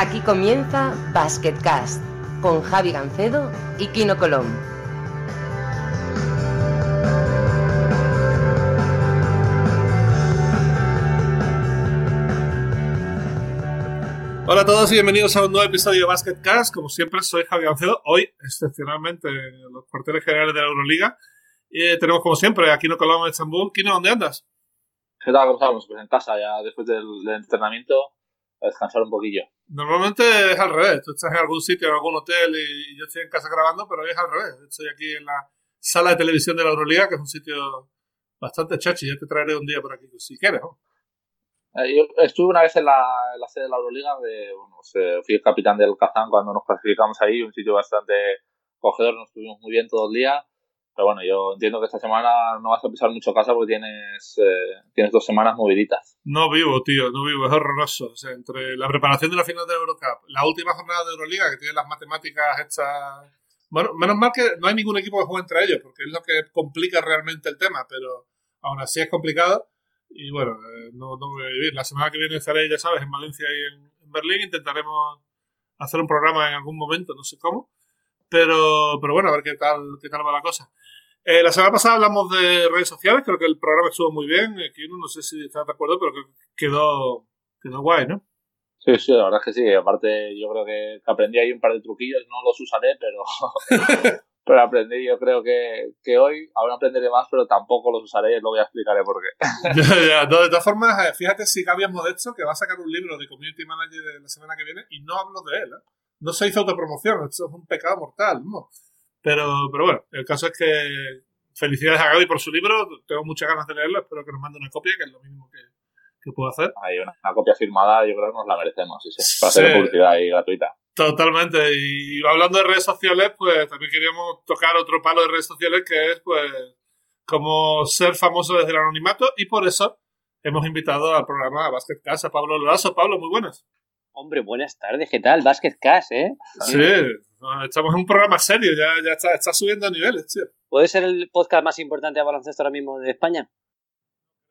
Aquí comienza Basketcast con Javi Gancedo y Kino Colón. Hola a todos y bienvenidos a un nuevo episodio de Basketcast. Como siempre, soy Javi Gancedo. Hoy, excepcionalmente, en los cuarteles generales de la Euroliga. Y eh, tenemos, como siempre, a Kino Colón en Estambul. Kino, ¿dónde andas? ¿Qué tal? ¿Cómo estamos? Pues en casa, ya después del, del entrenamiento, a descansar un poquillo. Normalmente es al revés. Tú estás en algún sitio, en algún hotel y yo estoy en casa grabando, pero hoy es al revés. Estoy aquí en la sala de televisión de la Euroliga, que es un sitio bastante chachi. Ya te traeré un día por aquí, si quieres. ¿no? Eh, yo estuve una vez en la, en la sede de la Euroliga, de, bueno, pues, fui el capitán del Kazán cuando nos clasificamos ahí, un sitio bastante cogedor, nos estuvimos muy bien todo el día. Pero bueno, yo entiendo que esta semana no vas a pisar mucho casa porque tienes, eh, tienes dos semanas moviditas. No vivo, tío, no vivo, es horroroso. O sea, entre la preparación de la final de Eurocup, la última jornada de Euroliga, que tiene las matemáticas hechas. Bueno, menos mal que no hay ningún equipo que juegue entre ellos, porque es lo que complica realmente el tema, pero aún así es complicado. Y bueno, eh, no, no voy a vivir. La semana que viene estaré, ya sabes, en Valencia y en, en Berlín. Intentaremos hacer un programa en algún momento, no sé cómo. Pero, pero bueno, a ver qué tal, qué tal va la cosa. Eh, la semana pasada hablamos de redes sociales, creo que el programa estuvo muy bien. Aquí no sé si estás de acuerdo, pero que quedó, quedó guay, ¿no? Sí, sí, la verdad es que sí. Aparte, yo creo que aprendí ahí un par de truquillos, no los usaré, pero, pero aprendí. Yo creo que, que hoy aún aprenderé más, pero tampoco los usaré, lo voy a explicaré por qué. ya, ya. No, de todas formas, eh, fíjate si Gabriel Modesto, que va a sacar un libro de Community Manager la semana que viene, y no hablo de él. ¿eh? No se hizo autopromoción, esto es un pecado mortal, ¿no? Pero, pero bueno, el caso es que felicidades a Gaby por su libro. Tengo muchas ganas de leerlo. Espero que nos mande una copia, que es lo mínimo que, que puedo hacer. Hay una, una, copia firmada, yo creo que nos la merecemos. Sí, sí, para hacer publicidad ahí gratuita. Totalmente. Y hablando de redes sociales, pues también queríamos tocar otro palo de redes sociales que es, pues, como ser famoso desde el anonimato. Y por eso hemos invitado al programa Basket Cash a Pablo Lazo. Pablo, muy buenas. Hombre, buenas tardes, ¿qué tal? Basket Cash, ¿eh? Sí, estamos en un programa serio, ya, ya está, está subiendo a niveles, tío. ¿Puede ser el podcast más importante de baloncesto ahora mismo de España?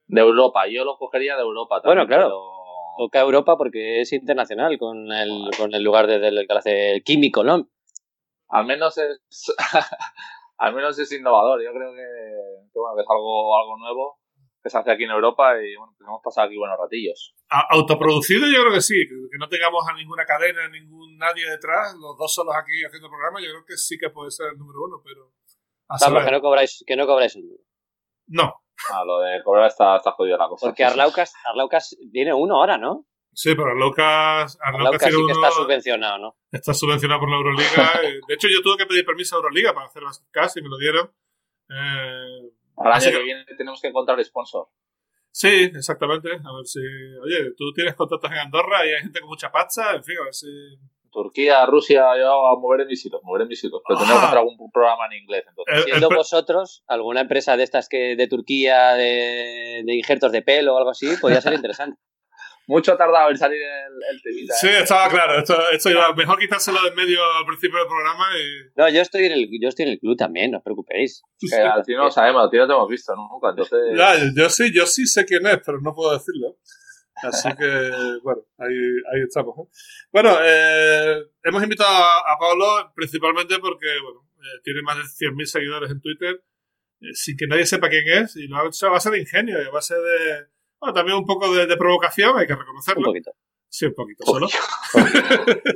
De Europa, yo lo cogería de Europa también. Bueno, claro. pero- Toca Europa porque es internacional con el, con el lugar desde el que hace el Químico, ¿no? Al menos es. al menos es innovador. Yo creo que, que, bueno, que es algo, algo nuevo que se hace aquí en Europa y bueno, pues hemos pasado aquí buenos ratillos. Autoproducido yo creo que sí, que, que no tengamos a ninguna cadena, ningún nadie detrás, los dos solos aquí haciendo el programa, yo creo que sí que puede ser el número uno, pero... Vamos, que no cobráis, que no cobráis un duro. No, Ah, lo de cobrar está, está jodida la cosa. Porque Arlaucas, Arlaucas tiene uno ahora, ¿no? sí, pero Arlaucas, Arlaucas Arlaucas tiene sí que uno- está subvencionado, ¿no? está subvencionado por la Euroliga. eh, de hecho, yo tuve que pedir permiso a Euroliga para hacer las casi y me lo dieron. Eh, Para el año que- viene tenemos que encontrar sponsor. sí, exactamente. A ver si... Oye, tú tienes contactos en Andorra y hay gente con mucha pasta, en fin, a ver si... Turquía, Rusia, yo a mover mis hilos, mover mis hilos. Pero tenemos que hacer algún programa en inglés. Entonces. Siendo vosotros, alguna empresa de estas que de Turquía, de, de injertos de pelo o algo así, podría ser interesante. Mucho ha tardado en salir el, el temita. Sí, ¿eh? estaba claro. Esto, esto iba mejor quitárselo de en medio al principio del programa y... No, yo estoy en el, yo estoy en el club también, no os preocupéis. Que al fin no lo sabemos, a ti no te hemos visto nunca. Entonces, Ya, yo sí, yo sí sé quién es, pero no puedo decirlo. Así que, bueno, ahí, ahí estamos. ¿eh? Bueno, eh, hemos invitado a, a Pablo principalmente porque, bueno, eh, tiene más de 100.000 seguidores en Twitter, sin que nadie sepa quién es, y lo ha hecho a base de ingenio, y a base de, bueno, también un poco de, de provocación, hay que Un reconocerlo. poquito. Sí, un poquito solo.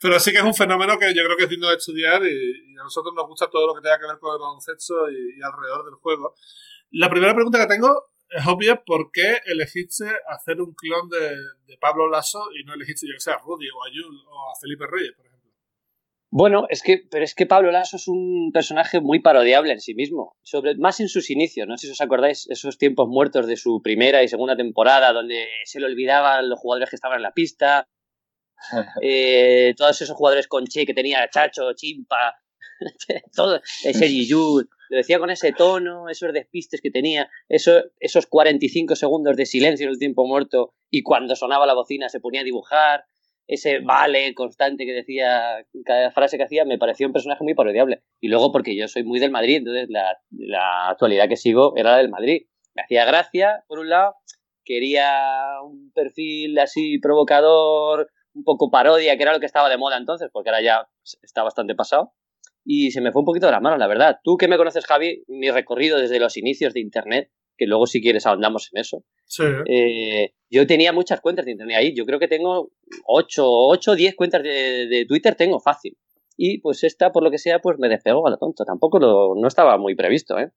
Pero sí que es un fenómeno que yo creo que es digno de estudiar y, y a nosotros nos gusta todo lo que tenga que ver con el baloncesto y, y alrededor del juego. La primera pregunta que tengo es obvia, ¿por qué elegiste hacer un clon de, de Pablo Lasso y no elegiste, yo que sé, a Rudy o a Yul o a Felipe Reyes, por ejemplo? Bueno, es que, pero es que Pablo Lasso es un personaje muy parodiable en sí mismo, sobre, más en sus inicios, no sé si os acordáis, esos tiempos muertos de su primera y segunda temporada, donde se le olvidaban los jugadores que estaban en la pista, eh, todos esos jugadores con Che que tenía Chacho, Chimpa, todo, Sergi Yul, lo decía con ese tono, esos despistes que tenía, eso, esos 45 segundos de silencio en el tiempo muerto y cuando sonaba la bocina se ponía a dibujar, ese vale constante que decía cada frase que hacía, me pareció un personaje muy parodiable. Y luego porque yo soy muy del Madrid, entonces la, la actualidad que sigo era del Madrid. Me hacía gracia, por un lado, quería un perfil así provocador, un poco parodia, que era lo que estaba de moda entonces, porque ahora ya está bastante pasado. Y se me fue un poquito de la mano, la verdad. Tú que me conoces, Javi, mi recorrido desde los inicios de Internet, que luego si quieres ahondamos en eso. Sí. Eh, yo tenía muchas cuentas de Internet ahí. Yo creo que tengo 8 o 10 cuentas de, de, Twitter, tengo fácil. Y pues esta, por lo que sea, pues me despegó a lo tonto. Tampoco lo, no estaba muy previsto, ¿eh?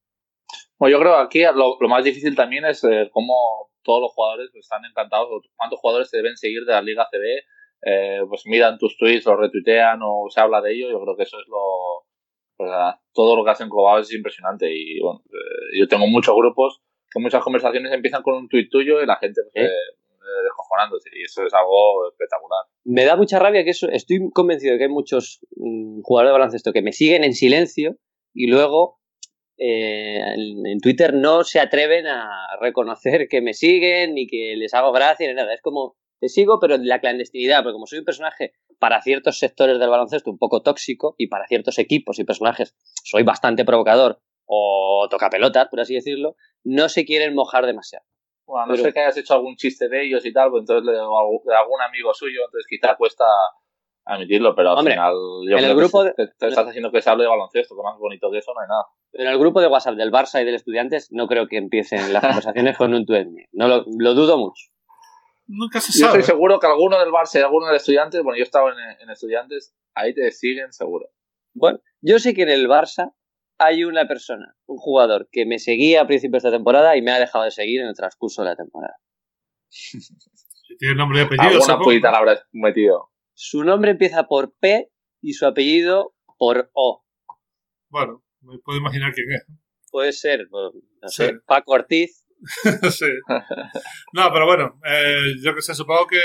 Bueno, yo creo que aquí lo, lo más difícil también es eh, cómo todos los jugadores están encantados, cuántos jugadores se deben seguir de la Liga CB, eh, pues miran tus tweets, los retuitean o se habla de ello. Yo creo que eso es lo. Pues, todo lo que hacen Cobao es impresionante. Y bueno, eh, yo tengo muchos grupos que muchas conversaciones empiezan con un tuit tuyo y la gente pues, descojonándose. Y eso es algo espectacular. Me da mucha rabia que eso. Estoy convencido de que hay muchos mm, jugadores de baloncesto que me siguen en silencio y luego eh, en, Twitter no se atreven a reconocer que me siguen ni que les hago gracia ni nada. Es como, te sigo, pero en la clandestinidad, porque como soy un personaje para ciertos sectores del baloncesto un poco tóxico y para ciertos equipos y personajes soy bastante provocador o toca pelotas, por así decirlo, no se quieren mojar demasiado. Bueno, no sé que hayas hecho algún chiste de ellos y tal, pues entonces de algún amigo suyo, entonces quizá cuesta admitirlo, pero al final yo en el grupo te, estás haciendo que se hable de baloncesto, que más bonito que eso no hay nada. En el grupo de WhatsApp del Barça y del Estudiantes no creo que empiecen las conversaciones con un tweet No lo, lo, dudo mucho. Nunca se sabe. Yo estoy seguro que alguno del Barça y alguno del Estudiantes, bueno, yo estaba en, en Estudiantes, ahí te siguen seguro. Bueno, yo sé que en el Barça hay una persona, un jugador, que me seguía a principios de temporada y me ha dejado de seguir en el transcurso de la temporada. Tiene nombre y apellido. Alguna puñita la habrás metido. Su nombre empieza por P y su apellido por O. Bueno, me puedo imaginar quién es. Puede ser, pues, no sé, Paco Ortiz. sí. No, pero bueno, eh, yo que sé, supongo que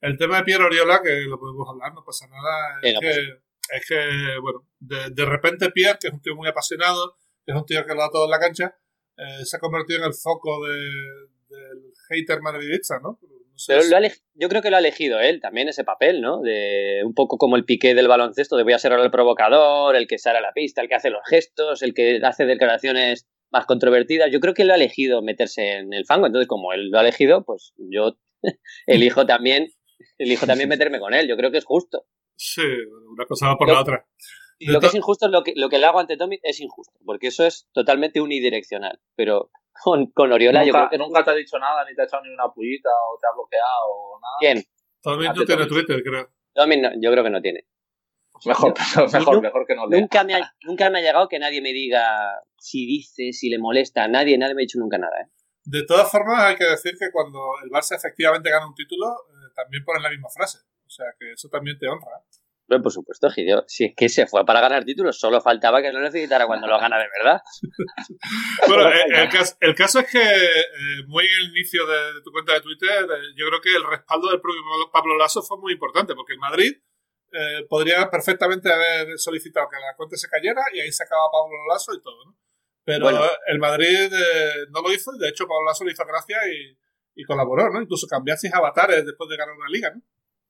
el tema de Pierre Oriola, que lo podemos hablar, no pasa nada, es, que, es que, bueno, de, de, repente Pierre, que es un tío muy apasionado, que es un tío que lo da todo en la cancha, eh, se ha convertido en el foco de, del hater madridista, ¿no? Pero lo yo creo que lo ha elegido él también ese papel, ¿no? De un poco como el piqué del baloncesto, de voy a ser ahora el provocador, el que sale a la pista, el que hace los gestos, el que hace declaraciones más controvertidas. Yo creo que él lo ha elegido meterse en el fango. Entonces, como él lo ha elegido, pues yo elijo también, elijo también meterme con él. Yo creo que es justo. Sí, una cosa va por la otra. Y lo que es injusto es lo que, lo que le hago ante Tommy es injusto, porque eso es totalmente unidireccional. Pero con, con Oriola nunca, yo creo que... Nunca te ha dicho nada, ni te ha echado ni una pullita, o te ha bloqueado, o nada. ¿Quién? Todavía no tiene Twitter, creo. Tommy no, yo creo que no tiene. Mejor, mejor, mejor que no lea. Nunca me, ha, nunca me ha llegado que nadie me diga si dice, si le molesta. Nadie, nadie me ha dicho nunca nada, ¿eh? De todas formas, hay que decir que cuando el Barça efectivamente gana un título, eh, también ponen la misma frase. O sea, que eso también te honra. ¿eh? Bueno, por supuesto, Gidio. Si es que se fue para ganar títulos, solo faltaba que lo necesitara cuando lo gana de verdad. bueno, el, caso, el, caso, es que eh, muy en el inicio de, de, tu cuenta de Twitter, eh, yo creo que el respaldo del propio Pablo Lasso fue muy importante, porque el Madrid eh, podría perfectamente haber solicitado que la cuenta se cayera y ahí se acaba Pablo Lasso y todo, ¿no? Pero bueno. el Madrid no lo hizo, de hecho Pablo Lasso le hizo gracia y, y colaboró, ¿no? Incluso cambiaste avatares después de ganar una liga, ¿no?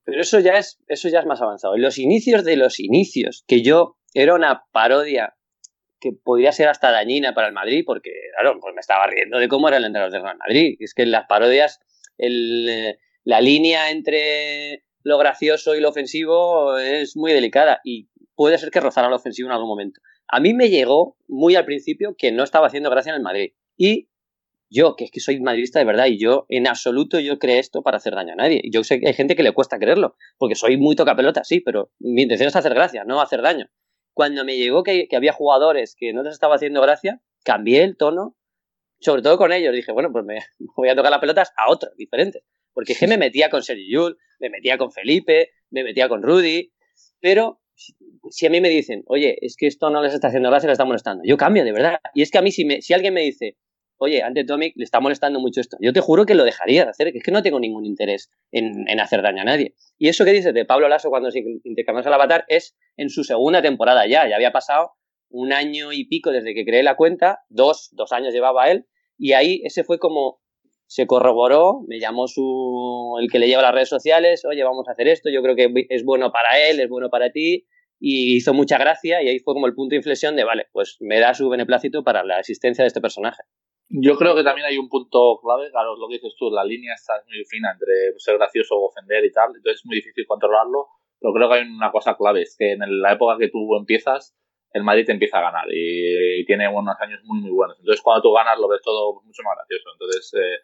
Pero eso ya es, eso ya es más avanzado. En los inicios de los inicios, que yo era una parodia que podría ser hasta dañina para el Madrid, porque, claro, pues me estaba riendo de cómo era el entrenador del Real Madrid. Es que en las parodias, el, eh, la línea entre lo gracioso y lo ofensivo es muy delicada y puede ser que rozara lo ofensivo en algún momento. A mí me llegó muy al principio que no estaba haciendo gracia en el Madrid. Y yo, que es que soy madridista de verdad y yo en absoluto yo creo esto para hacer daño a nadie. Yo sé que hay gente que le cuesta creerlo, porque soy muy tocapelota, sí, pero mi intención es hacer gracia, no hacer daño. Cuando me llegó que, había jugadores que no les estaba haciendo gracia, cambié el tono, sobre todo con ellos. Dije, bueno, pues me voy a tocar las pelotas a otros diferentes. Porque es que me metía con Sergio Yul, me metía con Felipe, me metía con Rudy, pero si a mí me dicen, oye, es que esto no les está haciendo gracia, les está molestando, yo cambio de verdad. Y es que a mí, si, me, si alguien me dice, oye, ante Tomic le está molestando mucho esto. Yo te juro que lo dejaría de hacer, que es que no tengo ningún interés en, en hacer daño a nadie. Y eso que dices de Pablo Lasso cuando se intercambiamos al avatar es en su segunda temporada ya, ya había pasado un año y pico desde que creé la cuenta, dos, dos años llevaba él, y ahí ese fue como se corroboró, me llamó su el que le lleva las redes sociales, oye, vamos a hacer esto, yo creo que es bueno para él, es bueno para ti, y hizo mucha gracia, y ahí fue como el punto de inflexión de, vale, pues me da su beneplácito para la existencia de este personaje. Yo creo que también hay un punto clave, claro, lo que dices tú, la línea está muy fina entre ser gracioso o ofender y tal, entonces es muy difícil controlarlo, pero creo que hay una cosa clave, es que en la época que tú empiezas, el Madrid te empieza a ganar y, tiene unos años muy, muy buenos. Entonces cuando tú ganas lo ves todo mucho más gracioso, entonces eh,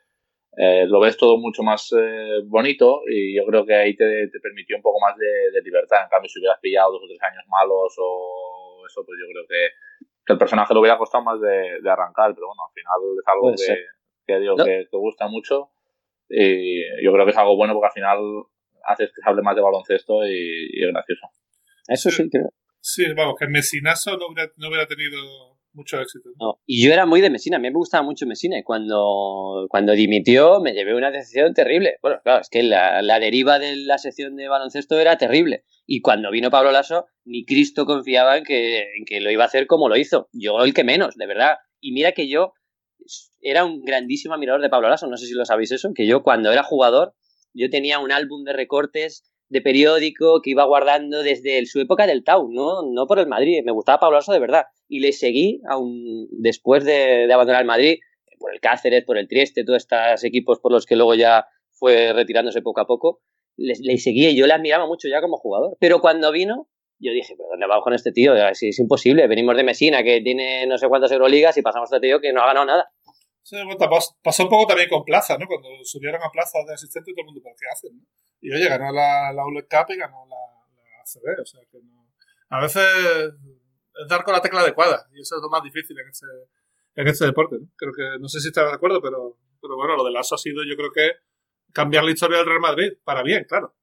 eh, lo ves todo mucho más eh, bonito y yo creo que ahí te, permitió un poco más de, libertad. En cambio, si hubieras pillado dos o tres años malos o eso, pues yo creo que, el personaje lo hubiera costado más de, arrancar, pero bueno, al final es algo que, que, que, gusta mucho y yo creo que es algo bueno porque al final haces que se hable más de baloncesto y, y es gracioso. Eso sí, creo. Sí, vamos, que Mesinazo no hubiera, no hubiera tenido mucho éxito. y yo era muy de Mesina, a mí me gustaba mucho Mesina y cuando, cuando dimitió me llevé una decisión terrible. Bueno, claro, es que la, la, deriva de la sección de baloncesto era terrible. Y cuando vino Pablo Lasso, ni Cristo confiaba en que, en que lo iba a hacer como lo hizo. Yo el que menos, de verdad. Y mira que yo era un grandísimo admirador de Pablo Lasso, no sé si lo sabéis eso, que yo cuando era jugador, yo tenía un álbum de recortes de periódico que iba guardando desde su época del Tau, no, no por el Madrid. Me gustaba Pablo Lasso de verdad. Y le seguí aún después de, abandonar el Madrid, por el Cáceres, por el Trieste, todos estos equipos por los que luego ya fue retirándose poco a poco. Le, le seguí y yo le admiraba mucho ya como jugador. Pero cuando vino, yo dije, ¿pero dónde vamos con este tío? Es, imposible. Venimos de Mesina, que tiene no sé cuántas Euroligas, y pasamos a este tío que no ha ganado nada. Sí, pasó un poco también con Plaza, ¿no? Cuando subieron a Plaza de asistente, todo el mundo, ¿pero qué hacen? Y oye, ganó la, la Cup y ganó la, la ACB, o sea que no. A veces es dar con la tecla adecuada, y eso es lo más difícil en este, en este deporte, ¿no? Creo que, no sé si estás de acuerdo, pero, pero bueno, lo del ASO ha sido, yo creo que cambiar la historia del Real Madrid, para bien, claro.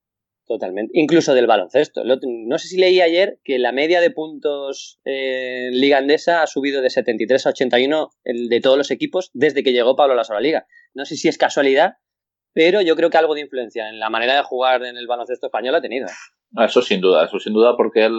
Totalmente. Incluso del baloncesto. No sé si leí ayer que la media de puntos en Liga Andesa ha subido de 73 a 81 el de todos los equipos desde que llegó Pablo Lasso a la Liga. No sé si es casualidad, pero yo creo que algo de influencia en la manera de jugar en el baloncesto español ha tenido. Eso sin duda, eso sin duda, porque él,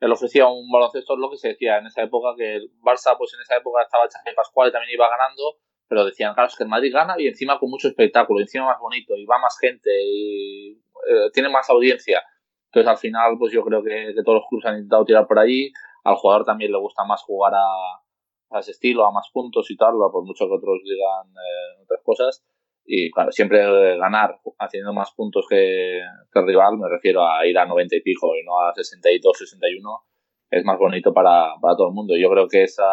él ofrecía un baloncesto, lo que se decía en esa época, que el Barça, pues en esa época estaba Xavi Pascual y también iba ganando, pero decían, claro, es que el Madrid gana y encima con mucho espectáculo, encima más bonito, y va más gente, y eh, tiene más audiencia. Entonces, al final, pues yo creo que, todos los clubes han intentado tirar por allí. Al jugador también le gusta más jugar a, ese estilo, a más puntos y tal, por mucho que otros digan eh, otras cosas. Y claro, siempre ganar haciendo más puntos que, el rival, me refiero a ir a 90 y pico y no a 62, 61, es más bonito para, para todo el mundo. Yo creo que esa,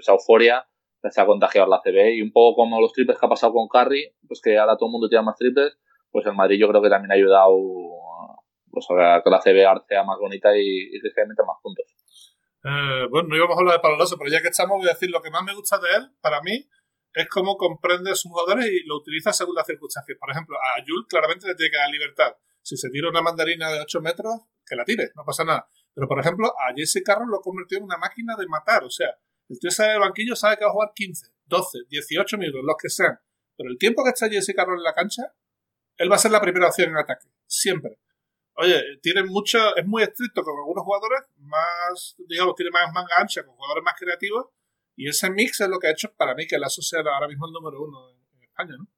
esa euforia se ha contagiado la CB y un poco como los triples que ha pasado con Curry, pues que ahora todo el mundo tira más triples, pues el Madrid yo creo que también ha ayudado pues, a que la CB sea más bonita y, y que se más puntos. Eh, bueno, no íbamos a hablar de Pablo pero ya que estamos voy a decir lo que más me gusta de él, para mí, es cómo comprende a sus jugadores y lo utiliza según las circunstancias. Por ejemplo, a Jules claramente le tiene que dar libertad. Si se tira una mandarina de 8 metros, que la tire, no pasa nada. Pero, por ejemplo, a Jesse Carroll lo convirtió en una máquina de matar. O sea, el tío sale del banquillo, sabe que va a jugar 15, 12, 18 minutos, los que sean. Pero el tiempo que está Jesse Carroll en la cancha, él va a ser la primera opción en ataque. Siempre. Oye, tiene mucho, es muy estricto con algunos jugadores, más, digamos, tiene más manga ancha con jugadores más creativos. Y ese mix es lo que ha hecho para mí que la sea ahora mismo el número uno en España, ¿no?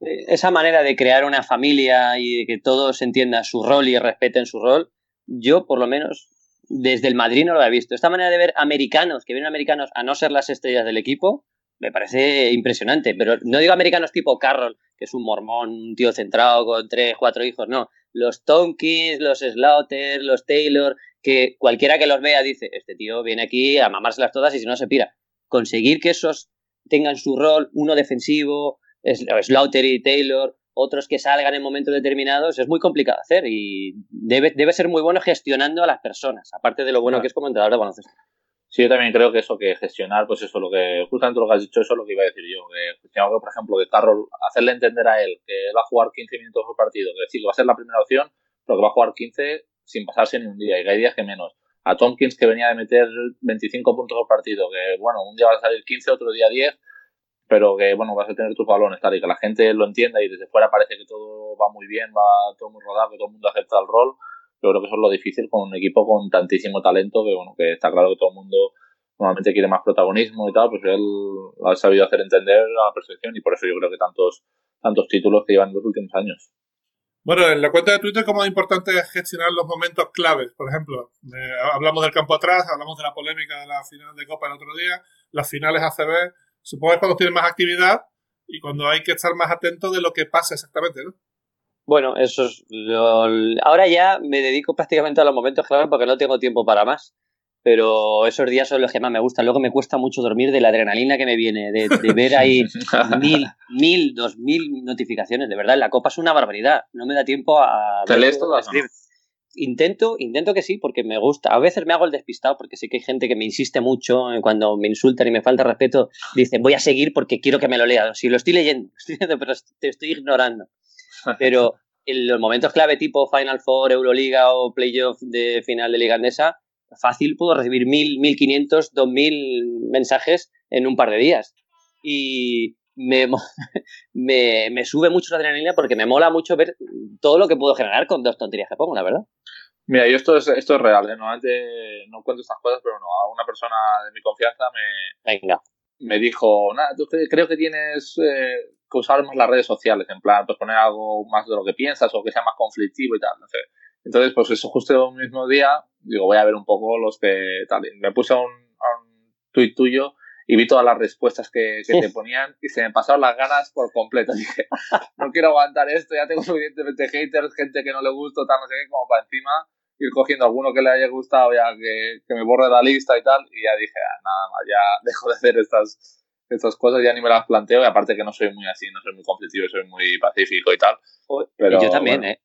Esa manera de crear una familia y de que todos entiendan su rol y respeten su rol, yo por lo menos desde el Madrid no lo he visto. Esta manera de ver americanos, que vienen americanos a no ser las estrellas del equipo, me parece impresionante. Pero no digo americanos tipo Carroll, que es un mormón, un tío centrado con tres, cuatro hijos, no. Los Tonkins, los Slaughter, los Taylor, que cualquiera que los vea dice, este tío viene aquí a mamárselas todas y si no se pira. Conseguir que esos tengan su rol, uno defensivo, Slaughter y Taylor, otros que salgan en momentos determinados, es muy complicado hacer y debe, debe ser muy bueno gestionando a las personas, aparte de lo bueno que es como entrenador de baloncesto. Sí, yo también creo que eso, que gestionar, pues eso, lo que, justamente lo que has dicho, eso es lo que iba a decir yo, que gestionar, por ejemplo, que Carroll, hacerle entender a él que va a jugar 15 minutos por partido, que decir, que va a ser la primera opción, pero que va a jugar 15 sin pasarse ni un día, y que hay días que menos. A Tompkins, que venía de meter 25 puntos por partido, que bueno, un día va a salir 15, otro día 10, pero que bueno, vas a tener tus balones, tal, y que la gente lo entienda y desde fuera parece que todo va muy bien, va todo muy rodado, que todo el mundo acepta el rol. Yo creo que eso es lo difícil con un equipo con tantísimo talento, que bueno, que está claro que todo el mundo normalmente quiere más protagonismo y tal, pues él lo ha sabido hacer entender a la perfección y por eso yo creo que tantos, tantos títulos que llevan en los últimos años. Bueno, en la cuenta de Twitter, como es importante gestionar los momentos claves. Por ejemplo, hablamos del campo atrás, hablamos de la polémica de la final de Copa el otro día, las finales ACB, supongo que es cuando tienes más actividad y cuando hay que estar más atento de lo que pasa exactamente, ¿no? Bueno, eso es lo... Ahora ya me dedico prácticamente a los momentos clave porque no tengo tiempo para más. Pero esos días son los que más me gustan. Luego me cuesta mucho dormir de la adrenalina que me viene, de, ver ahí mil, mil, dos mil notificaciones. De verdad, la copa es una barbaridad. No me da tiempo a... ¿Te lees todas? Intento, intento que sí, porque me gusta. A veces me hago el despistado, porque sé que hay gente que me insiste mucho cuando me insultan y me falta respeto. Dicen, voy a seguir porque quiero que me lo lea. Si lo estoy leyendo, pero te estoy ignorando. Pero en los momentos clave tipo Final Four, Euroliga o Playoff de final de Liga Andesa, fácil puedo recibir mil, mil quinientos, dos mil mensajes en un par de días. Y me, me, me, sube mucho la adrenalina porque me mola mucho ver todo lo que puedo generar con dos tonterías que pongo, la verdad. Mira, yo esto es, esto es real, ¿eh? normalmente no cuento estas cosas, pero no, a una persona de mi confianza me, Venga. me dijo, nada, tú creo que tienes eh, que usar más las redes sociales, en plan, pues poner algo más de lo que piensas o que sea más conflictivo y tal, no sé. Entonces, pues eso, justo el mismo día, digo, voy a ver un poco los que tal. Me puse a un, a un tuit tuyo y vi todas las respuestas que, que te ponían y se me pasaron las ganas por completo. Dije, no quiero aguantar esto, ya tengo suficientemente haters, gente que no le gusta, tal, no sé qué, como para encima ir cogiendo alguno que le haya gustado ya que, que me borre la lista y tal. Y ya dije, ah, nada más, ya dejo de hacer estas, estas cosas, ya ni me las planteo. Y aparte que no soy muy así, no soy muy conflictivo, soy muy pacífico y tal. Pero, yo también, ¿eh?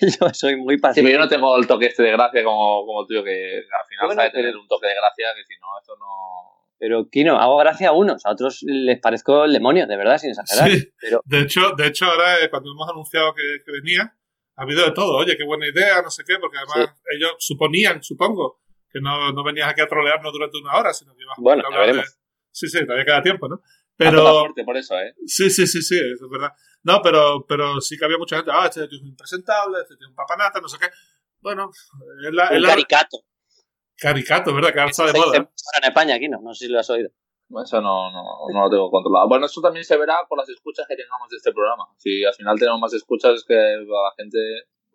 yo soy muy pacífico. Sí, yo no tengo el toque este de gracia como, como tú, que al final bueno, sabe tener un toque de gracia que si no, esto no pero Kino, hago gracia a unos, a otros les parezco el demonio, de verdad, sin exagerar. Sí. Pero... De hecho, de hecho ahora eh, cuando hemos anunciado que, que, venía, ha habido de todo. Oye, qué buena idea, no sé qué, porque además sí. ellos suponían, supongo, que no, no, venías aquí a trolearnos durante una hora, sino que ibas bueno, a hablar veremos. de... Sí, sí, todavía queda tiempo, ¿no? Pero... fuerte por eso, ¿eh? Sí, sí, sí, sí, eso es verdad. No, pero, pero sí que había mucha gente, ah, este tío es un impresentable, este tío es un papanata, no sé qué. Bueno, es la... Un es la... caricato. Caricato, ¿verdad? Que ahora está de moda. Ahora en España, aquí no, no sé si lo has oído. Eso no, no, no, lo tengo controlado. Bueno, esto también se verá por las escuchas que tengamos de este programa. Si al final tenemos más escuchas, es que a la gente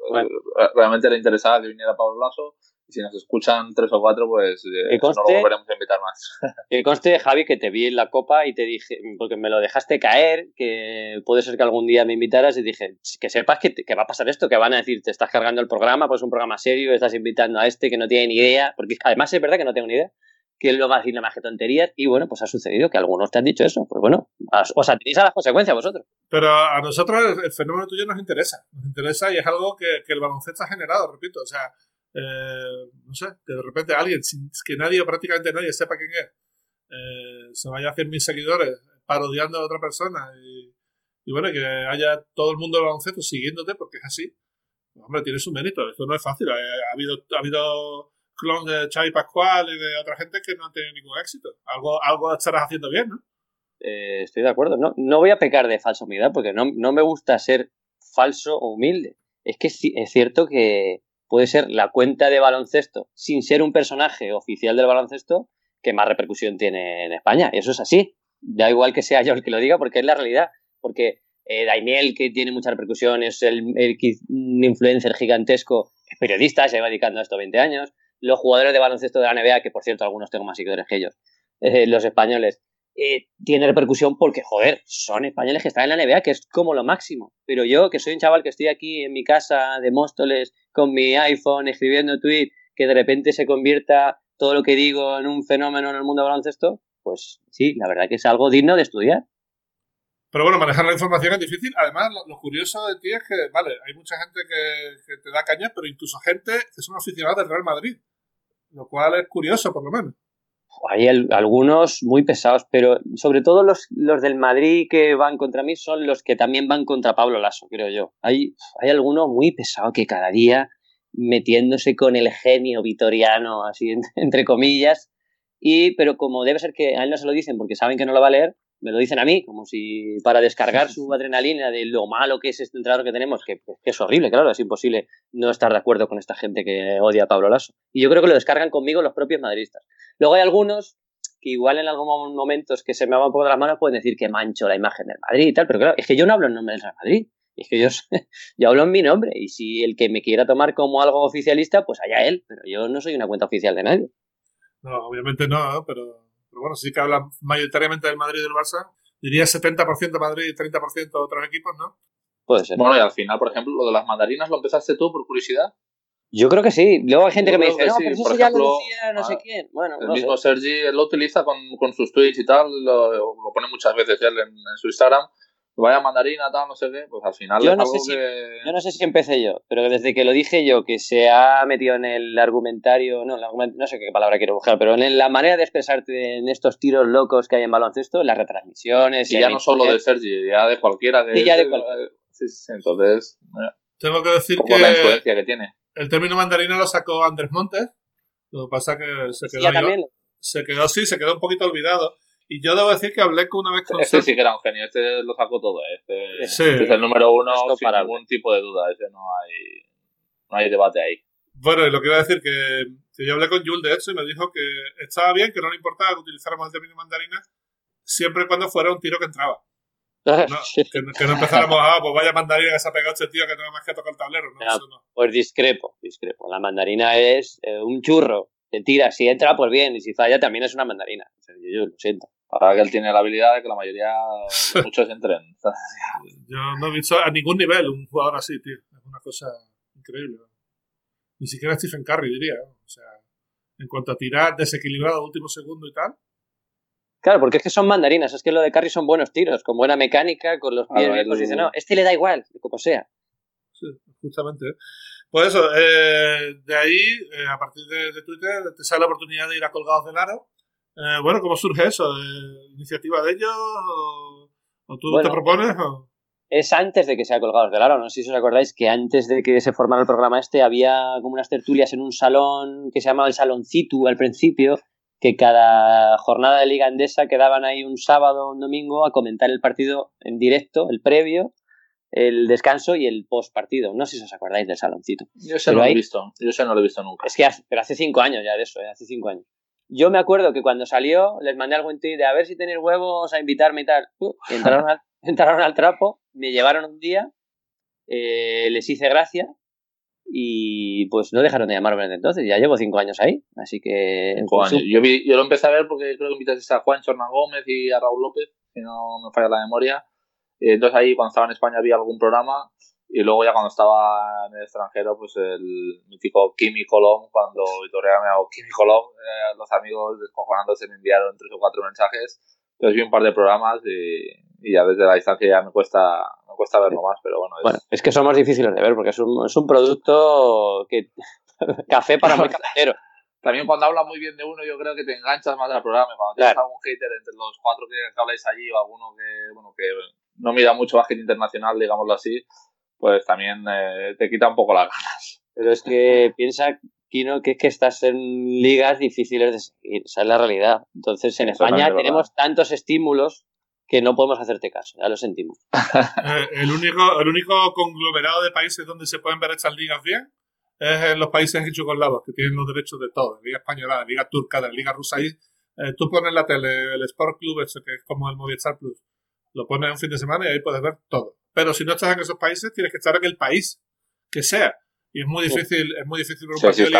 bueno. realmente le interesaba que viniera Pablo Lasso. Y si nos escuchan tres o cuatro, pues eh, conste, no lo volveremos a invitar más. que conste, Javi, que te vi en la copa y te dije, porque me lo dejaste caer, que puede ser que algún día me invitaras y dije, que sepas que, te, que va a pasar esto, que van a decir, te estás cargando el programa, pues es un programa serio, estás invitando a este que no tiene ni idea, porque además es verdad que no tengo ni idea que lo va a decir nada más que tonterías y bueno, pues ha sucedido que algunos te han dicho eso. Pues bueno, os atenéis a las consecuencias vosotros. Pero a nosotros el, el, fenómeno tuyo nos interesa, nos interesa y es algo que, que el baloncesto ha generado, repito, o sea, eh, no sé, que de repente alguien, sin que nadie prácticamente nadie sepa quién es, eh, se vaya a hacer mis seguidores parodiando a otra persona y, y, bueno, que haya todo el mundo del baloncesto siguiéndote porque es así. Hombre, tiene su mérito, esto no es fácil, ha, ha habido... Ha habido clon de Xavi Pascual y de otra gente que no han tenido ningún éxito. Algo, algo estarás haciendo bien, ¿no? Eh, estoy de acuerdo. No, no voy a pecar de falsa humildad porque no, no me gusta ser falso o humilde. Es que es cierto que puede ser la cuenta de baloncesto sin ser un personaje oficial del baloncesto que más repercusión tiene en España. Eso es así. Da igual que sea yo el que lo diga porque es la realidad. Porque eh, Daimiel, que tiene mucha repercusión, es el, un influencer gigantesco, es periodista, se lleva dedicando a esto 20 años los jugadores de baloncesto de la NBA, que por cierto algunos tengo más seguidores que ellos, eh, los españoles, eh, tiene repercusión porque, joder, son españoles que están en la NBA, que es como lo máximo. Pero yo, que soy un chaval que estoy aquí en mi casa de Móstoles con mi iPhone escribiendo tweet, que de repente se convierta todo lo que digo en un fenómeno en el mundo del baloncesto, pues sí, la verdad que es algo digno de estudiar. Pero bueno, manejar la información es difícil. Además, lo, curioso de ti es que, vale, hay mucha gente que, que, te da caña, pero incluso gente que son aficionados del Real Madrid. Lo cual es curioso, por lo menos. Hay algunos muy pesados, pero sobre todo los, los del Madrid que van contra mí son los que también van contra Pablo Lasso, creo yo. Hay, hay algunos muy pesados que cada día metiéndose con el genio vitoriano, así entre comillas, y pero como debe ser que a él no se lo dicen porque saben que no lo va a leer, me lo dicen a mí, como si para descargar su adrenalina de lo malo que es este entrenador que tenemos, que, que, es horrible, claro, es imposible no estar de acuerdo con esta gente que odia a Pablo Lasso. Y yo creo que lo descargan conmigo los propios madridistas. Luego hay algunos que igual en algunos momentos que se me van un poco de las manos pueden decir que mancho la imagen del Madrid y tal, pero claro, es que yo no hablo en nombre del Real Madrid. Es que yo, yo hablo en mi nombre y si el que me quiera tomar como algo oficialista, pues allá él, pero yo no soy una cuenta oficial de nadie. No, obviamente no, pero pero bueno, sí que hablan mayoritariamente del Madrid y del Barça. Diría 70% Madrid y 30% otros equipos, ¿no? Puede ser. Bueno, y al final, por ejemplo, lo de las mandarinas lo empezaste tú por curiosidad. Yo creo que sí. Luego hay gente Yo que me dice, que no, sí. pero eso Por ya lo ejemplo, decía no sé ah, quién. Bueno, El no mismo sé. Sergi él lo utiliza con, con sus tweets y tal, lo, lo pone muchas veces él en, en su Instagram. Vaya mandarina, tal, no sé qué. Pues al final Yo es no algo sé si- que. Yo no sé si empecé yo, pero desde que lo dije yo, que se ha metido en el argumentario, no, el argument- no sé qué palabra quiero buscar, pero en la manera de expresarte en estos tiros locos que hay en baloncesto, en las retransmisiones. Y ya no solo de. Sergi, ya de cualquiera. Que Sí, ya de eh, cualquiera. Sí, sí, entonces, eh, Tengo que decir poco la que influencia que tiene. el término mandarina lo sacó Andrés Montes. Lo que pasa que se Sí, quedó, ya también. se quedó así, se quedó un poquito olvidado. Y yo debo decir que hablé con una vez con Este sí que era un genio, este lo sacó todo. eh, Este, Sí. este es el número uno sin comparable. ningún tipo de duda. Ese no hay, no hay debate ahí. Bueno, y lo que iba a decir que, que yo hablé con Jules de hecho y me dijo que estaba bien, que no le importaba que utilizáramos el término mandarina siempre y cuando fuera un tiro que entraba. No, que, que no empezáramos a, pues vaya mandarina que se ha pegado este tío que no más que tocar el tablero. No, Ya. eso no. Pues discrepo, discrepo. La mandarina es eh, un churro. Te tira, si entra, pues bien, y si falla, también es una mandarina. O sea, yo, yo lo siento. Ahora que él tiene la habilidad de que la mayoría, de muchos entren. Yo no he visto a ningún nivel un jugador así, tío. Es una cosa increíble. ¿no? Ni siquiera Stephen Curry, diría. ¿no? O sea, en cuanto a tirar desequilibrado último segundo y tal. Claro, porque es que son mandarinas, es que lo de Carry son buenos tiros, con buena mecánica, con los pies bien posicionados. Este le da igual, como sea. Sí, justamente. Pues eso, eh, de ahí, eh, a partir de, de Twitter, te sale la oportunidad de ir a Colgados del Aro. Eh, bueno, ¿cómo surge eso? ¿Iniciativa de ellos? ¿O, o tú Bueno, te propones? O... Es antes de que sea Colgados del Aro. No sé si os acordáis que antes de que se formara el programa este había como unas tertulias en un salón que se llamaba el Saloncitu al principio, que cada jornada de Liga Endesa quedaban ahí un sábado o un domingo a comentar el partido en directo, el previo, el descanso y el post partido. No sé si os acordáis del Saloncito. Yo Pero no lo he ahí- visto. Yo ese no lo he visto nunca. Es que hace, pero hace cinco años ya de eso, ¿eh? hace cinco años. Yo me acuerdo que cuando salió les mandé algún tweet de a ver si tenéis huevos a invitarme y tal. Uh, y entraron, al, entraron al trapo, me llevaron un día, eh, les hice gracia y pues no dejaron de llamarme desde entonces. Ya llevo cinco años ahí, así que... Cinco años. Yo, vi- yo lo empecé a ver porque creo que invitaste a Juan Hernán Gómez y a Raúl López, si no me falla la memoria. Y entonces ahí cuando estaba en España había algún programa y luego ya cuando estaba en el extranjero, pues el mítico Kimi Colón, cuando Vitoria me hago Kimi Colón, eh, los amigos descojonándose me enviaron tres o cuatro mensajes. Entonces vi un par de programas y, y ya desde la distancia ya me cuesta, me cuesta verlo más, pero bueno. es- Bueno, es que somos difíciles de ver porque es un, es un producto que... café para muy cafetero. También cuando hablas muy bien de uno, yo creo que te enganchas más al programa. Cuando Claro. tienes algún hater entre los cuatro que, que habláis allí o alguno que, bueno, que no mira mucho básquet internacional, digámoslo así, pues también eh, te quita un poco las ganas. Pero es que piensa, Kino, que es que estás en ligas difíciles de seguir. Esa es la realidad. Entonces, en Eso España tenemos tantos estímulos que no podemos hacerte caso. Ya lo sentimos. Eh, el, único, el único conglomerado de países donde se pueden ver estas ligas bien es en los países yugoslavos, que tienen los derechos de todo. De Liga Española, de Liga Turca, de la Liga Rusa. Ahí, eh, tú pones en la tele el Sport Club, ese que es como el Movistar Plus. Lo pones un fin de semana y ahí puedes ver todo. Pero si no estás en esos países, tienes que estar en el país que sea. Y es muy difícil, es muy difícil ver un Sí, sí, Liga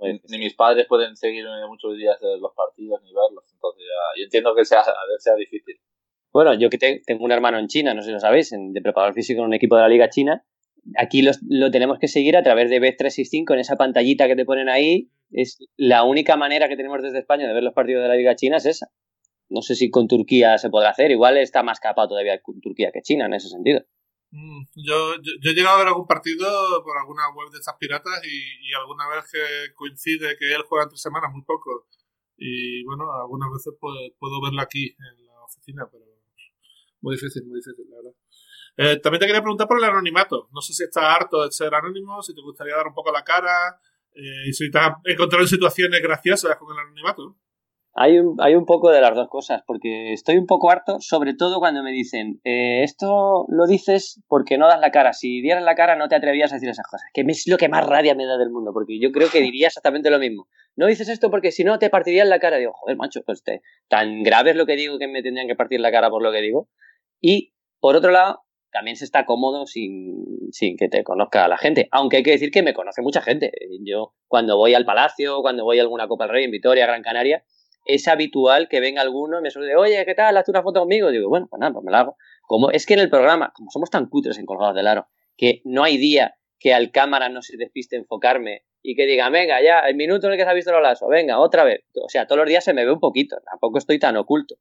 ni, ni mis padres pueden seguir muchos días eh, los partidos ni verlos, entonces ya, yo entiendo que sea, sea difícil. Bueno, yo que te- tengo un hermano en China, no sé si lo sabéis, en- de preparador físico en un equipo de la Liga China. Aquí los- lo tenemos que seguir a través de Bet365 en esa pantallita que te ponen ahí. Es la única manera que tenemos desde España de ver los partidos de la Liga China es esa. No sé si con Turquía se podrá hacer. Igual está más capaz todavía Turquía que China en ese sentido. Mm, Yo, yo, yo he llegado a ver algún partido por alguna web de estas piratas y, alguna vez que coincide que él juega entre semanas, muy poco. Y bueno, algunas veces pues, puedo verlo aquí en la oficina, pero muy difícil, muy difícil, la verdad. Eh, también te quería preguntar por el anonimato. No sé si estás harto de ser anónimo, si te gustaría dar un poco la cara, eh, y si te has encontrado en situaciones graciosas con el anonimato. Hay un, poco de las dos cosas, porque estoy un poco harto, sobre todo cuando me dicen, eh, esto lo dices porque no das la cara. Si dieras la cara no te atrevías a decir esas cosas. Que es lo que más rabia me da del mundo, porque yo creo que diría exactamente lo mismo. No dices esto porque si no te partirían la cara. Digo, joder, macho, pues te- tan grave es lo que digo que me tendrían que partir la cara por lo que digo. Y, por otro lado, también se está cómodo sin, sin que te conozca la gente. Aunque hay que decir que me conoce mucha gente. Yo, cuando voy al Palacio, cuando voy a alguna Copa del Rey en Vitoria, Gran Canaria, es habitual que venga alguno y me suele oye, ¿qué tal? Hazte una foto conmigo. digo, bueno, pues nada, pues me la hago. Como es que en el programa, como somos tan cutres en Colgados del Aro, que no hay día que al cámara no se despiste enfocarme y que diga, venga, ya, el minuto en el que se ha visto el lazo, venga, otra vez. O sea, todos los días se me ve un poquito, tampoco estoy tan oculto.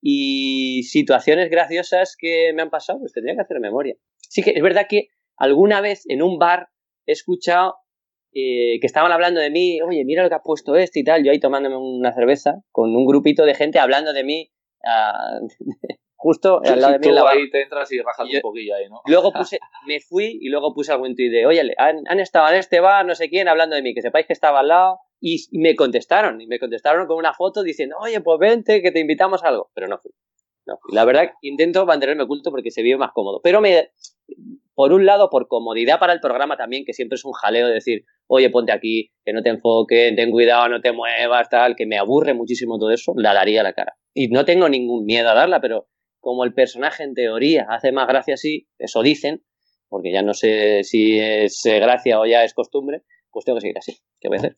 Y situaciones graciosas que me han pasado, pues tendría que hacer memoria. Sí que es verdad que alguna vez en un bar he escuchado eh, que estaban hablando de mí, oye, mira lo que ha puesto este y tal, yo ahí tomándome una cerveza con un grupito de gente hablando de mí, uh, justo al lado de mí. la ahí te entras y rajas un poquillo ahí, ¿no? Luego puse, me fui y luego puse algún tuit de, oye, han, han, estado en este bar, no sé quién, hablando de mí, que sepáis que estaba al lado, y, y, me contestaron, y me contestaron con una foto diciendo, oye, pues vente, que te invitamos a algo, pero no fui. No, la verdad, intento mantenerme oculto porque se vive más cómodo. Pero me, por un lado, por comodidad para el programa también, que siempre es un jaleo de decir, oye, ponte aquí, que no te enfoque, ten cuidado, no te muevas, tal, que me aburre muchísimo todo eso, la daría a la cara. Y no tengo ningún miedo a darla, pero como el personaje en teoría hace más gracia así, eso dicen, porque ya no sé si es eh, gracia o ya es costumbre, pues tengo que seguir así. ¿Qué voy a hacer?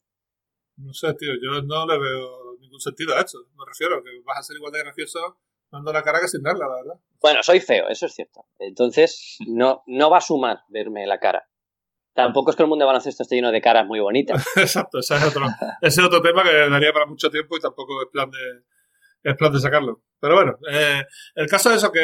No sé, tío, yo no le veo ningún sentido a eso. Me refiero que vas a ser igual de gracioso dando la cara que sin darla, la verdad. Bueno, soy feo, eso es cierto. Entonces, no, no va a sumar verme la cara. Tampoco es que el mundo de baloncesto esté lleno de caras muy bonitas. Exacto, ese es, otro, ese es otro tema que daría para mucho tiempo y tampoco es plan de, es plan de sacarlo. Pero bueno, eh, el caso es eso, que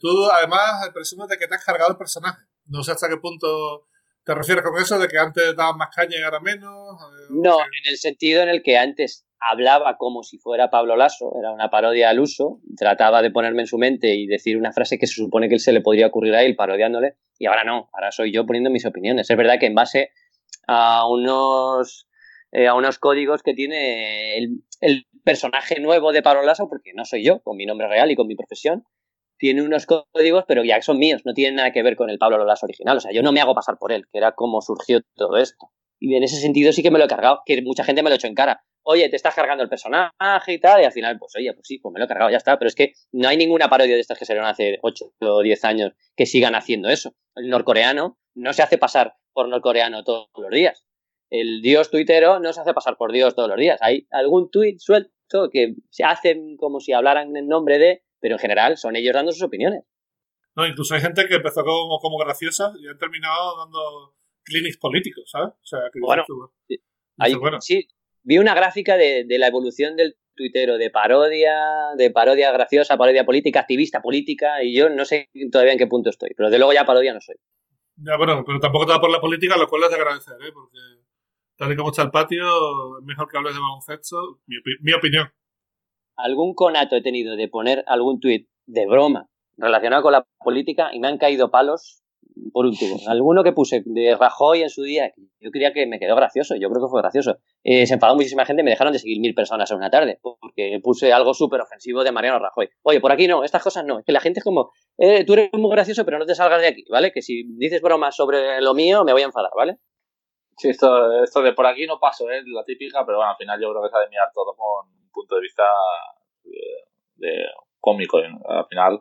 tú además presumes de que te has cargado el personaje. No sé hasta qué punto te refieres con eso, de que antes dabas más caña y ahora menos. Eh, no, en el sentido en el que antes hablaba como si fuera Pablo Lasso, era una parodia al uso, trataba de ponerme en su mente y decir una frase que se supone que él se le podría ocurrir a él parodiándole, y ahora no, ahora soy yo poniendo mis opiniones. Es verdad que en base a unos, eh, a unos códigos que tiene el, el, personaje nuevo de Pablo Lasso, porque no soy yo, con mi nombre real y con mi profesión, tiene unos códigos, pero ya son míos, no tienen nada que ver con el Pablo Lasso original. O sea, yo no me hago pasar por él, que era como surgió todo esto. Y en ese sentido sí que me lo he cargado, que mucha gente me lo ha hecho en cara oye, te estás cargando el personaje y tal, y al final, pues oye, pues sí, pues me lo he cargado, ya está. Pero es que no hay ninguna parodia de estas que salieron hace 8 o 10 años que sigan haciendo eso. El norcoreano no se hace pasar por norcoreano todos los días. El dios tuitero no se hace pasar por dios todos los días. Hay algún tuit suelto que se hacen como si hablaran en nombre de, pero en general son ellos dando sus opiniones. No, incluso hay gente que empezó como, como graciosa y ha terminado dando clinics políticos, ¿sabes? O sea, que bueno, hay, bueno. sí, vi una gráfica de, de, la evolución del tuitero, de parodia, de parodia graciosa, parodia política, activista política, y yo no sé todavía en qué punto estoy, pero de luego ya parodia no soy. Ya, bueno, pero tampoco te va por la política, lo cual es de agradecer, ¿eh? porque tal y como está el patio, es mejor que hables de baloncesto, mi, mi opinión. Algún conato he tenido de poner algún tuit de broma relacionado con la política y me han caído palos por un tubo. Alguno que puse de Rajoy en su día, yo creía que me quedó gracioso, yo creo que fue gracioso. Eh, se enfadó muchísima gente, me dejaron de seguir mil personas en una tarde, porque puse algo súper ofensivo de Mariano Rajoy. Oye, por aquí no, estas cosas no. Es que la gente es como, eh, tú eres muy gracioso, pero no te salgas de aquí, ¿vale? Que si dices bromas sobre lo mío, me voy a enfadar, ¿vale? Sí, esto, esto de por aquí no paso, es ¿eh? la típica, pero bueno, al final yo creo que se ha de mirar todo con un punto de vista de, de cómico. Al final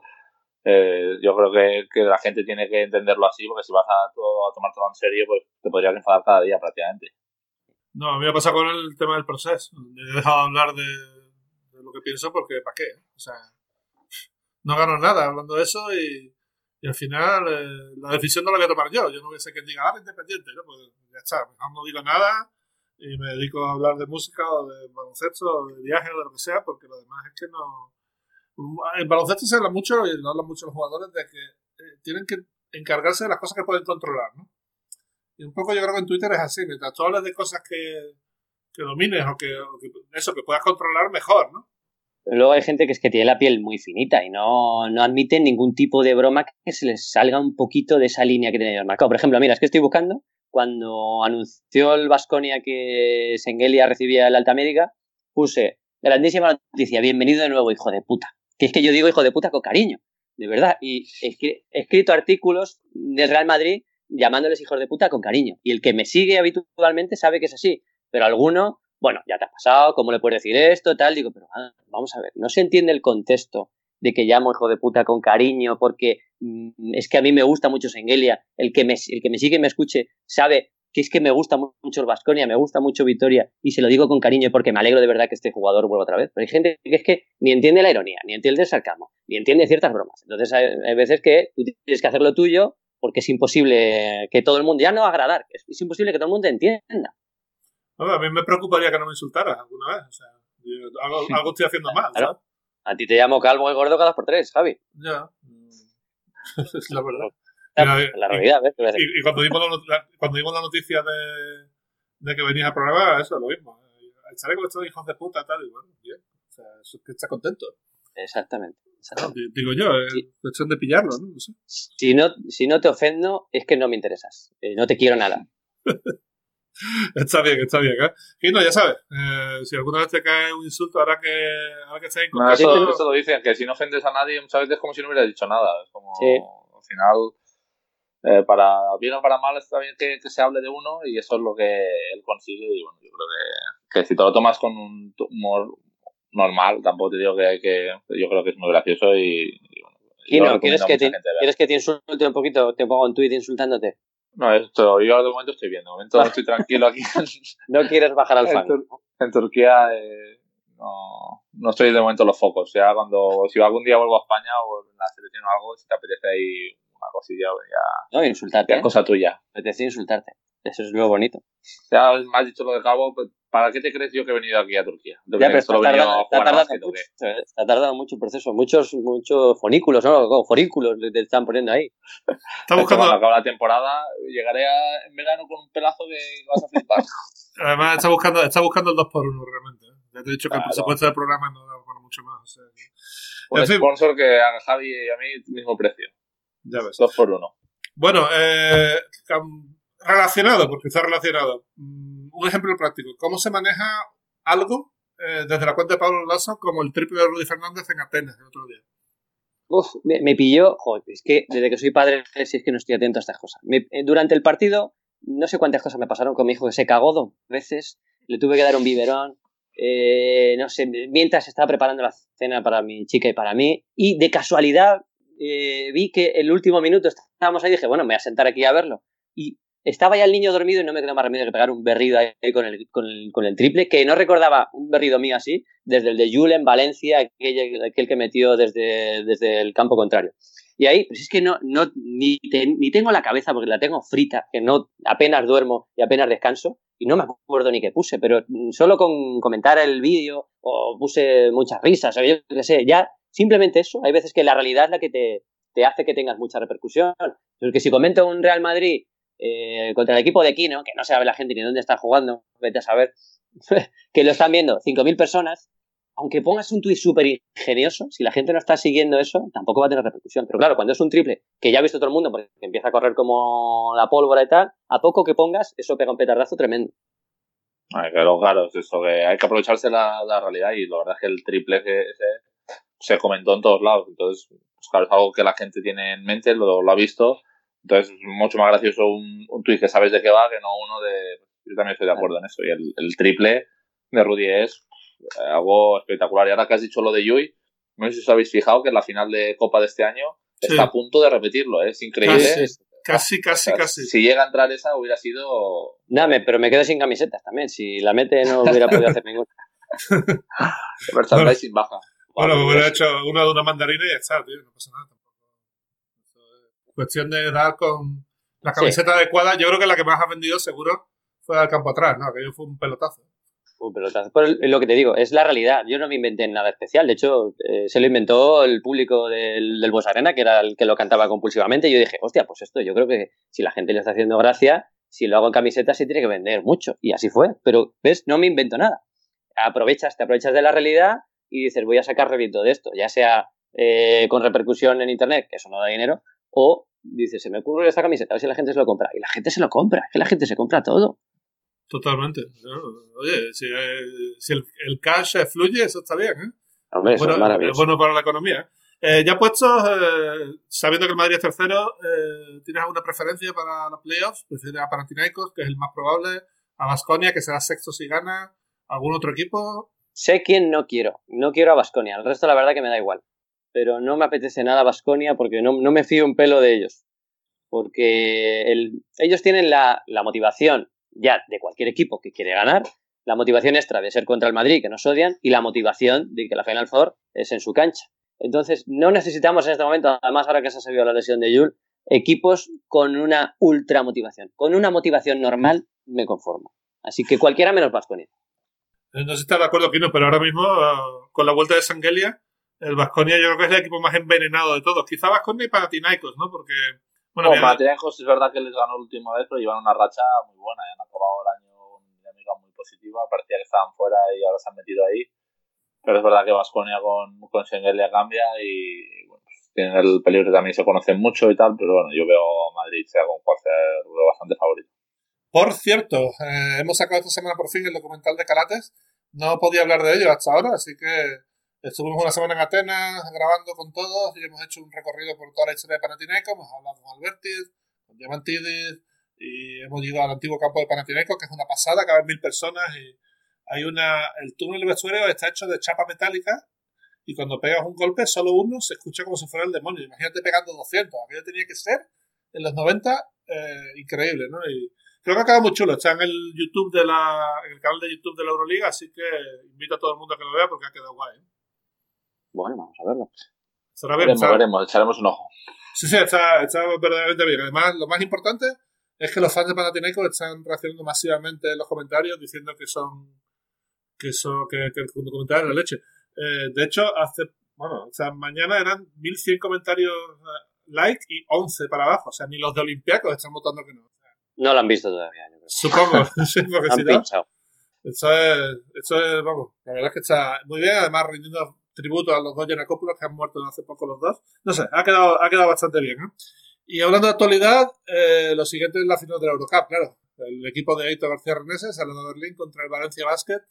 eh, yo creo que, que, la gente tiene que entenderlo así, porque si vas a, tomar todo en serio, pues te podrías enfadar cada día prácticamente. No, a mí me ha pasado con el tema del proceso. He dejado de hablar de, lo que pienso porque ¿para qué? O sea, no gano nada hablando de eso y, y al final eh, la decisión no la voy a tomar yo. Yo no voy a ser quien diga, ah, independiente, ¿no? Pues ya está, mejor no digo nada y me dedico a hablar de música o de baloncesto o de viaje o de lo que sea, porque lo demás es que no en baloncesto se habla mucho, y lo hablan mucho los jugadores, de que eh, tienen que encargarse de las cosas que pueden controlar, ¿no? Y un poco yo creo que en Twitter es así, mientras tú hablas de cosas que, que domines o que, eso, que puedas controlar, mejor, ¿no? luego hay gente que es que tiene la piel muy finita y no, no admite ningún tipo de broma que se les salga un poquito de esa línea que tienen marcado. Por ejemplo, mira, es que estoy buscando cuando anunció el Vasconia que Sengelia recibía el alta médica, puse grandísima noticia, bienvenido de nuevo, hijo de puta que es que yo digo hijo de puta con cariño, de verdad. Y he escrito artículos del Real Madrid llamándoles hijos de puta con cariño. Y el que me sigue habitualmente sabe que es así. Pero alguno, bueno, ya te ha pasado, ¿cómo le puedes decir esto? Tal, digo, pero ah, vamos a ver, no se entiende el contexto de que llamo hijo de puta con cariño porque mm, es que a mí me gusta mucho Sengelia. El que, me, el que me sigue y me escuche sabe que es que me gusta mucho el Vasconia, me gusta mucho Vitoria, y se lo digo con cariño porque me alegro de verdad que este jugador vuelva otra vez. Pero hay gente que es que ni entiende la ironía, ni entiende el sarcasmo, ni entiende ciertas bromas. Entonces hay, hay veces que tú tienes que hacer lo tuyo porque es imposible que todo el mundo, ya no agradar, es, es imposible que todo el mundo entienda. A mí me preocuparía que no me insultaras alguna vez. O sea, yo- algo, algo estoy haciendo mal. Claro. ¿sabes? A ti te llamo calvo y gordo cada por tres, Javi. Ya. es la verdad. Claro, Mira, la realidad, ¿ves? ¿Qué voy a hacer? Y, y cuando, dimos la, cuando dimos la noticia de, de que venías al programa, eso es lo mismo. Echaré con estos hijos de puta, tal, y bueno, bien. O sea, eso es que está contento. Exactamente. ¿no? exactamente. Di- Digo yo, es Sí. cuestión de pillarlo, ¿no? No sé. Si, no, si no te ofendo, es que no me interesas. Eh, no te quiero nada. Está bien, está bien. ¿eh? Y no, ya sabes, eh, si alguna vez te cae un insulto, ahora que, ahora que estés en No, contacto, eso, eso lo dicen, que si no ofendes a nadie, muchas veces es como si no hubieras dicho nada. Es como, Sí. al final, eh, para bien o para mal, está bien que, que se hable de uno y eso es lo que él consigue. Y bueno, yo creo que, que si te lo tomas con un humor normal, tampoco te digo que hay que. Yo creo que es muy gracioso y. y bueno, Y yo no, recomiendo ¿quieres que, te. ¿quieres que te insulte un poquito? Te pongo un tuit insultándote. No, esto, yo de momento estoy viendo. De momento estoy tranquilo aquí en, No quieres bajar al en, fan. Tur- en Turquía. eh, no, no estoy de momento en los focos. Ya cuando, si algún día vuelvo a España o en la selección o algo, si te apetece ahí una cosilla, pues ya, No, insultarte. ya ¿eh? es cosa tuya. Apetece insultarte. Eso es lo bonito. Ya me has dicho lo de Cabo, pues, ¿para qué te crees yo que he venido aquí a Turquía? ¿Te Ya, pero está solo he venido tardando, a está jugar a tardando básquet o mucho, qué? eh, está tardando mucho el proceso. Muchos, muchos fonículos, ¿no? Forículos te están poniendo ahí. está Cuando buscando, acabe la temporada, llegaré a- en verano con un pelazo que vas a flipar. además está buscando, está buscando el 2x1 realmente. ¿eh? Ya te he dicho que el Claro. presupuesto del programa no da para mucho más. O sea, que- Un En fin. sponsor que haga Javi y a mí el mismo precio. Ya ves. Dos por uno. Bueno, eh, relacionado, porque está relacionado. Mm, Un ejemplo práctico. ¿Cómo se maneja algo eh, desde la cuenta de Pablo Lasso como el triple de Rudy Fernández en Atenas el otro día? Uf, me, me pilló, joder, es que desde que soy padre, si es que no estoy atento a estas cosas. Me- eh, durante el partido, no sé cuántas cosas me pasaron con mi hijo, que se cagó dos veces, le tuve que dar un biberón, eh, no sé, mientras estaba preparando la cena para mi chica y para mí, y de casualidad eh, vi que el último minuto estábamos ahí y dije, bueno, me voy a sentar aquí a verlo. Y estaba ya el niño dormido y no me quedó más remedio que pegar un berrido ahí con el, con el, con el triple, que no recordaba un berrido mío así, desde el de Jules en Valencia, aquel, aquel que metió desde, desde el campo contrario. Y ahí, pues es que no, no ni, te- ni tengo la cabeza porque la tengo frita, que no apenas duermo y apenas descanso, y no me acuerdo ni qué puse, pero solo con comentar el vídeo o puse muchas risas, o yo qué sé, ya simplemente eso, hay veces que la realidad es la que te, te hace que tengas mucha repercusión. Porque si comento un Real Madrid eh, contra el equipo de Kino, que no sabe la gente ni dónde está jugando, vete a saber, que lo están viendo 5.000 personas, aunque pongas un tuit súper ingenioso, si la gente no está siguiendo eso, tampoco va a tener repercusión. Pero claro, cuando es un triple, que ya ha visto todo el mundo, porque empieza a correr como la pólvora y tal, a poco que pongas, eso pega un petardazo tremendo. Claro, claro, es eso, que hay que aprovecharse la, la realidad y la verdad es que el triple ese se comentó en todos lados. Entonces, pues claro, es algo que la gente tiene en mente, lo, lo ha visto. Entonces, es mucho más gracioso un, un tuit que sabes de qué va que no uno de. Yo también estoy de acuerdo en eso. Y el, el triple de Rudy es eh, algo espectacular. Y ahora que has dicho lo de Yui, no sé si os habéis fijado que en la final de Copa de este año Sí. está a punto de repetirlo. ¿eh? Es increíble. Casi, casi, O sea, casi. Si llega a entrar esa, hubiera sido. Dame, pero me quedo sin camisetas también. Si la mete no hubiera podido hacer ninguna. merchandising baja. Bueno, me hubiera pues, hecho una de una mandarina y ya está, tío. No pasa nada tampoco. Es Cuestión de dar con la Sí. camiseta adecuada. Yo creo que la que más ha vendido seguro fue al campo atrás, ¿no? Aquello fue un pelotazo. Un pelotazo. Pero lo que te digo, es la realidad. Yo no me inventé nada especial. De hecho, eh, se lo inventó el público del, del Bosch Arena, que era el que lo cantaba compulsivamente. Y yo dije, hostia, pues esto yo creo que si la gente le está haciendo gracia, si lo hago en camiseta, sí tiene que vender mucho. Y así fue. Pero, ¿ves? No me invento nada. Aprovechas, te aprovechas de la realidad y dices, voy a sacar rédito de esto. Ya sea eh, con repercusión en internet, que eso no da dinero, o dices, se me ocurre esta camiseta, a ver si la gente se lo compra. Y la gente se lo compra, es que la gente se compra todo. Totalmente. Oye, si, eh, si el, el cash fluye, eso está bien, ¿eh? Hombre, eso bueno, es maravilloso. es bueno para la economía. Eh, ya puestos, eh, sabiendo que el Madrid es tercero, eh, ¿tienes alguna preferencia para los playoffs? ¿Prefieres a Panathinaikos, que es el más probable? ¿A Basconia, que será sexto si gana? ¿Algún otro equipo? Sé quién no quiero. No quiero a Basconia. El resto, la verdad, que me da igual. Pero no me apetece nada Basconia porque no, no me fío un pelo de ellos. porque ellos tienen la, motivación ya de cualquier equipo que quiere ganar, la motivación extra de ser contra el Madrid, que nos odian, y la motivación de que la Final Four es en su cancha. Entonces, no necesitamos en este momento, además ahora que se ha sabido la lesión de Yul, equipos con una ultra motivación. Con una motivación normal me conformo. Así que cualquiera menos Vasconia. Eh, no sé si está de acuerdo, Kino, pero ahora mismo, ah, con la vuelta de Sangelia, el Vasconia yo creo que es el equipo más envenenado de todos. Quizá Vasconia y Panathinaikos, ¿no? Porque. Bueno, no, Panathinaikos es verdad que les ganó la última vez, pero llevan una racha muy buena. Y han acabado el año con una dinámica muy positiva. Parecía que estaban fuera y ahora se han metido ahí. Pero es verdad que Vasconia con, con Sangelia cambia y bueno, pues, tienen el peligro también se conocen mucho y tal. Pero bueno, yo veo a Madrid sea con cual ser bastante favorito. Por cierto, eh, hemos sacado esta semana por fin el documental de Carates. No podía hablar de ello hasta ahora, así que estuvimos una semana en Atenas grabando con todos y hemos hecho un recorrido por toda la historia de Panathinaikos. Hemos hablado con Albertis, con Diamantidis y hemos ido al antiguo campo de Panathinaikos, que es una pasada, caben mil personas y hay una... El túnel de vestuario está hecho de chapa metálica y cuando pegas un golpe, solo uno se escucha como si fuera el demonio. Imagínate pegando 200. Aquello tenía que ser en los 90 eh, increíble, ¿no? Creo que ha quedado muy chulo. Está en el YouTube de la, en el canal de YouTube de la Euroliga, así que invito a todo el mundo a que lo vea porque ha quedado guay. ¿eh? Bueno, vamos a verlo. Estará bien, veremos, veremos, echaremos un ojo. Sí, sí, está, está verdaderamente bien. Además, lo más importante es que los fans de Panathinaikos están reaccionando masivamente en los comentarios diciendo que son que son que, que el documental es la leche. Eh, de hecho, hace bueno, o sea, mañana eran 1100 comentarios eh, like y 11 para abajo, o sea, ni los de Olimpiacos están votando que no. No lo han visto todavía. Supongo, sí, porque si no. Esto es, esto es, vamos, la verdad es que está muy bien, además rindiendo tributo a los dos Yanakopoulos que han muerto hace poco los dos. No sé, ha quedado, ha quedado bastante bien. ¿eh? Y hablando de actualidad, eh, lo siguiente es la final de la Eurocup, claro. El equipo de Aito García Reneses, el de Berlín contra el Valencia Basket.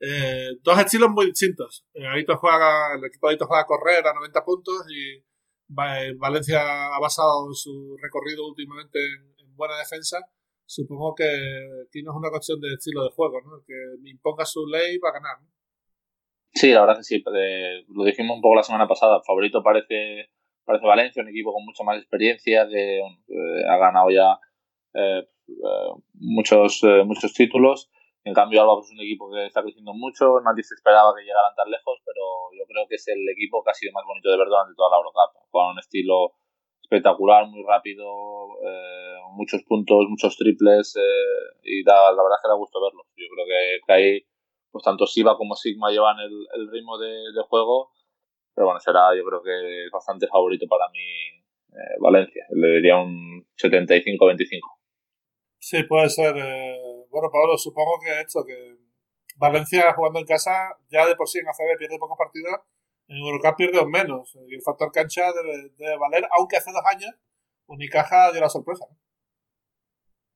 Eh, dos estilos muy distintos. Eh, Aito juega, el equipo de Aito juega a correr a 90 puntos y Valencia ha basado su recorrido últimamente en, buena defensa, supongo que aquí no es una cuestión de estilo de juego, ¿no? que imponga su ley va a ganar. ¿no? Sí, la verdad que sí. lo dijimos un poco la semana pasada. Favorito parece, parece Valencia, un equipo con mucha más experiencia, que ha ganado ya eh, eh, muchos, eh, muchos títulos. En cambio, Alba es un equipo que está creciendo mucho. Nadie se esperaba que llegaran tan lejos, pero yo creo que es el equipo que ha sido más bonito de ver durante toda la Eurocup. Con un estilo espectacular, muy rápido, eh, muchos puntos, muchos triples eh, y da, la verdad es que da gusto verlo. Yo creo que, ahí pues tanto Siva como Sigma llevan el, el ritmo de, de, juego, pero bueno, será yo creo que bastante favorito para mí eh, Valencia. Le diría un 75-25. Sí, puede ser. Eh, bueno, Pablo, supongo que esto, que Valencia jugando en casa ya de por sí en ACB pierde pocos partidos en Eurocup pierde menos. Y el factor cancha debe, valer, aunque hace dos años Unicaja dio la sorpresa.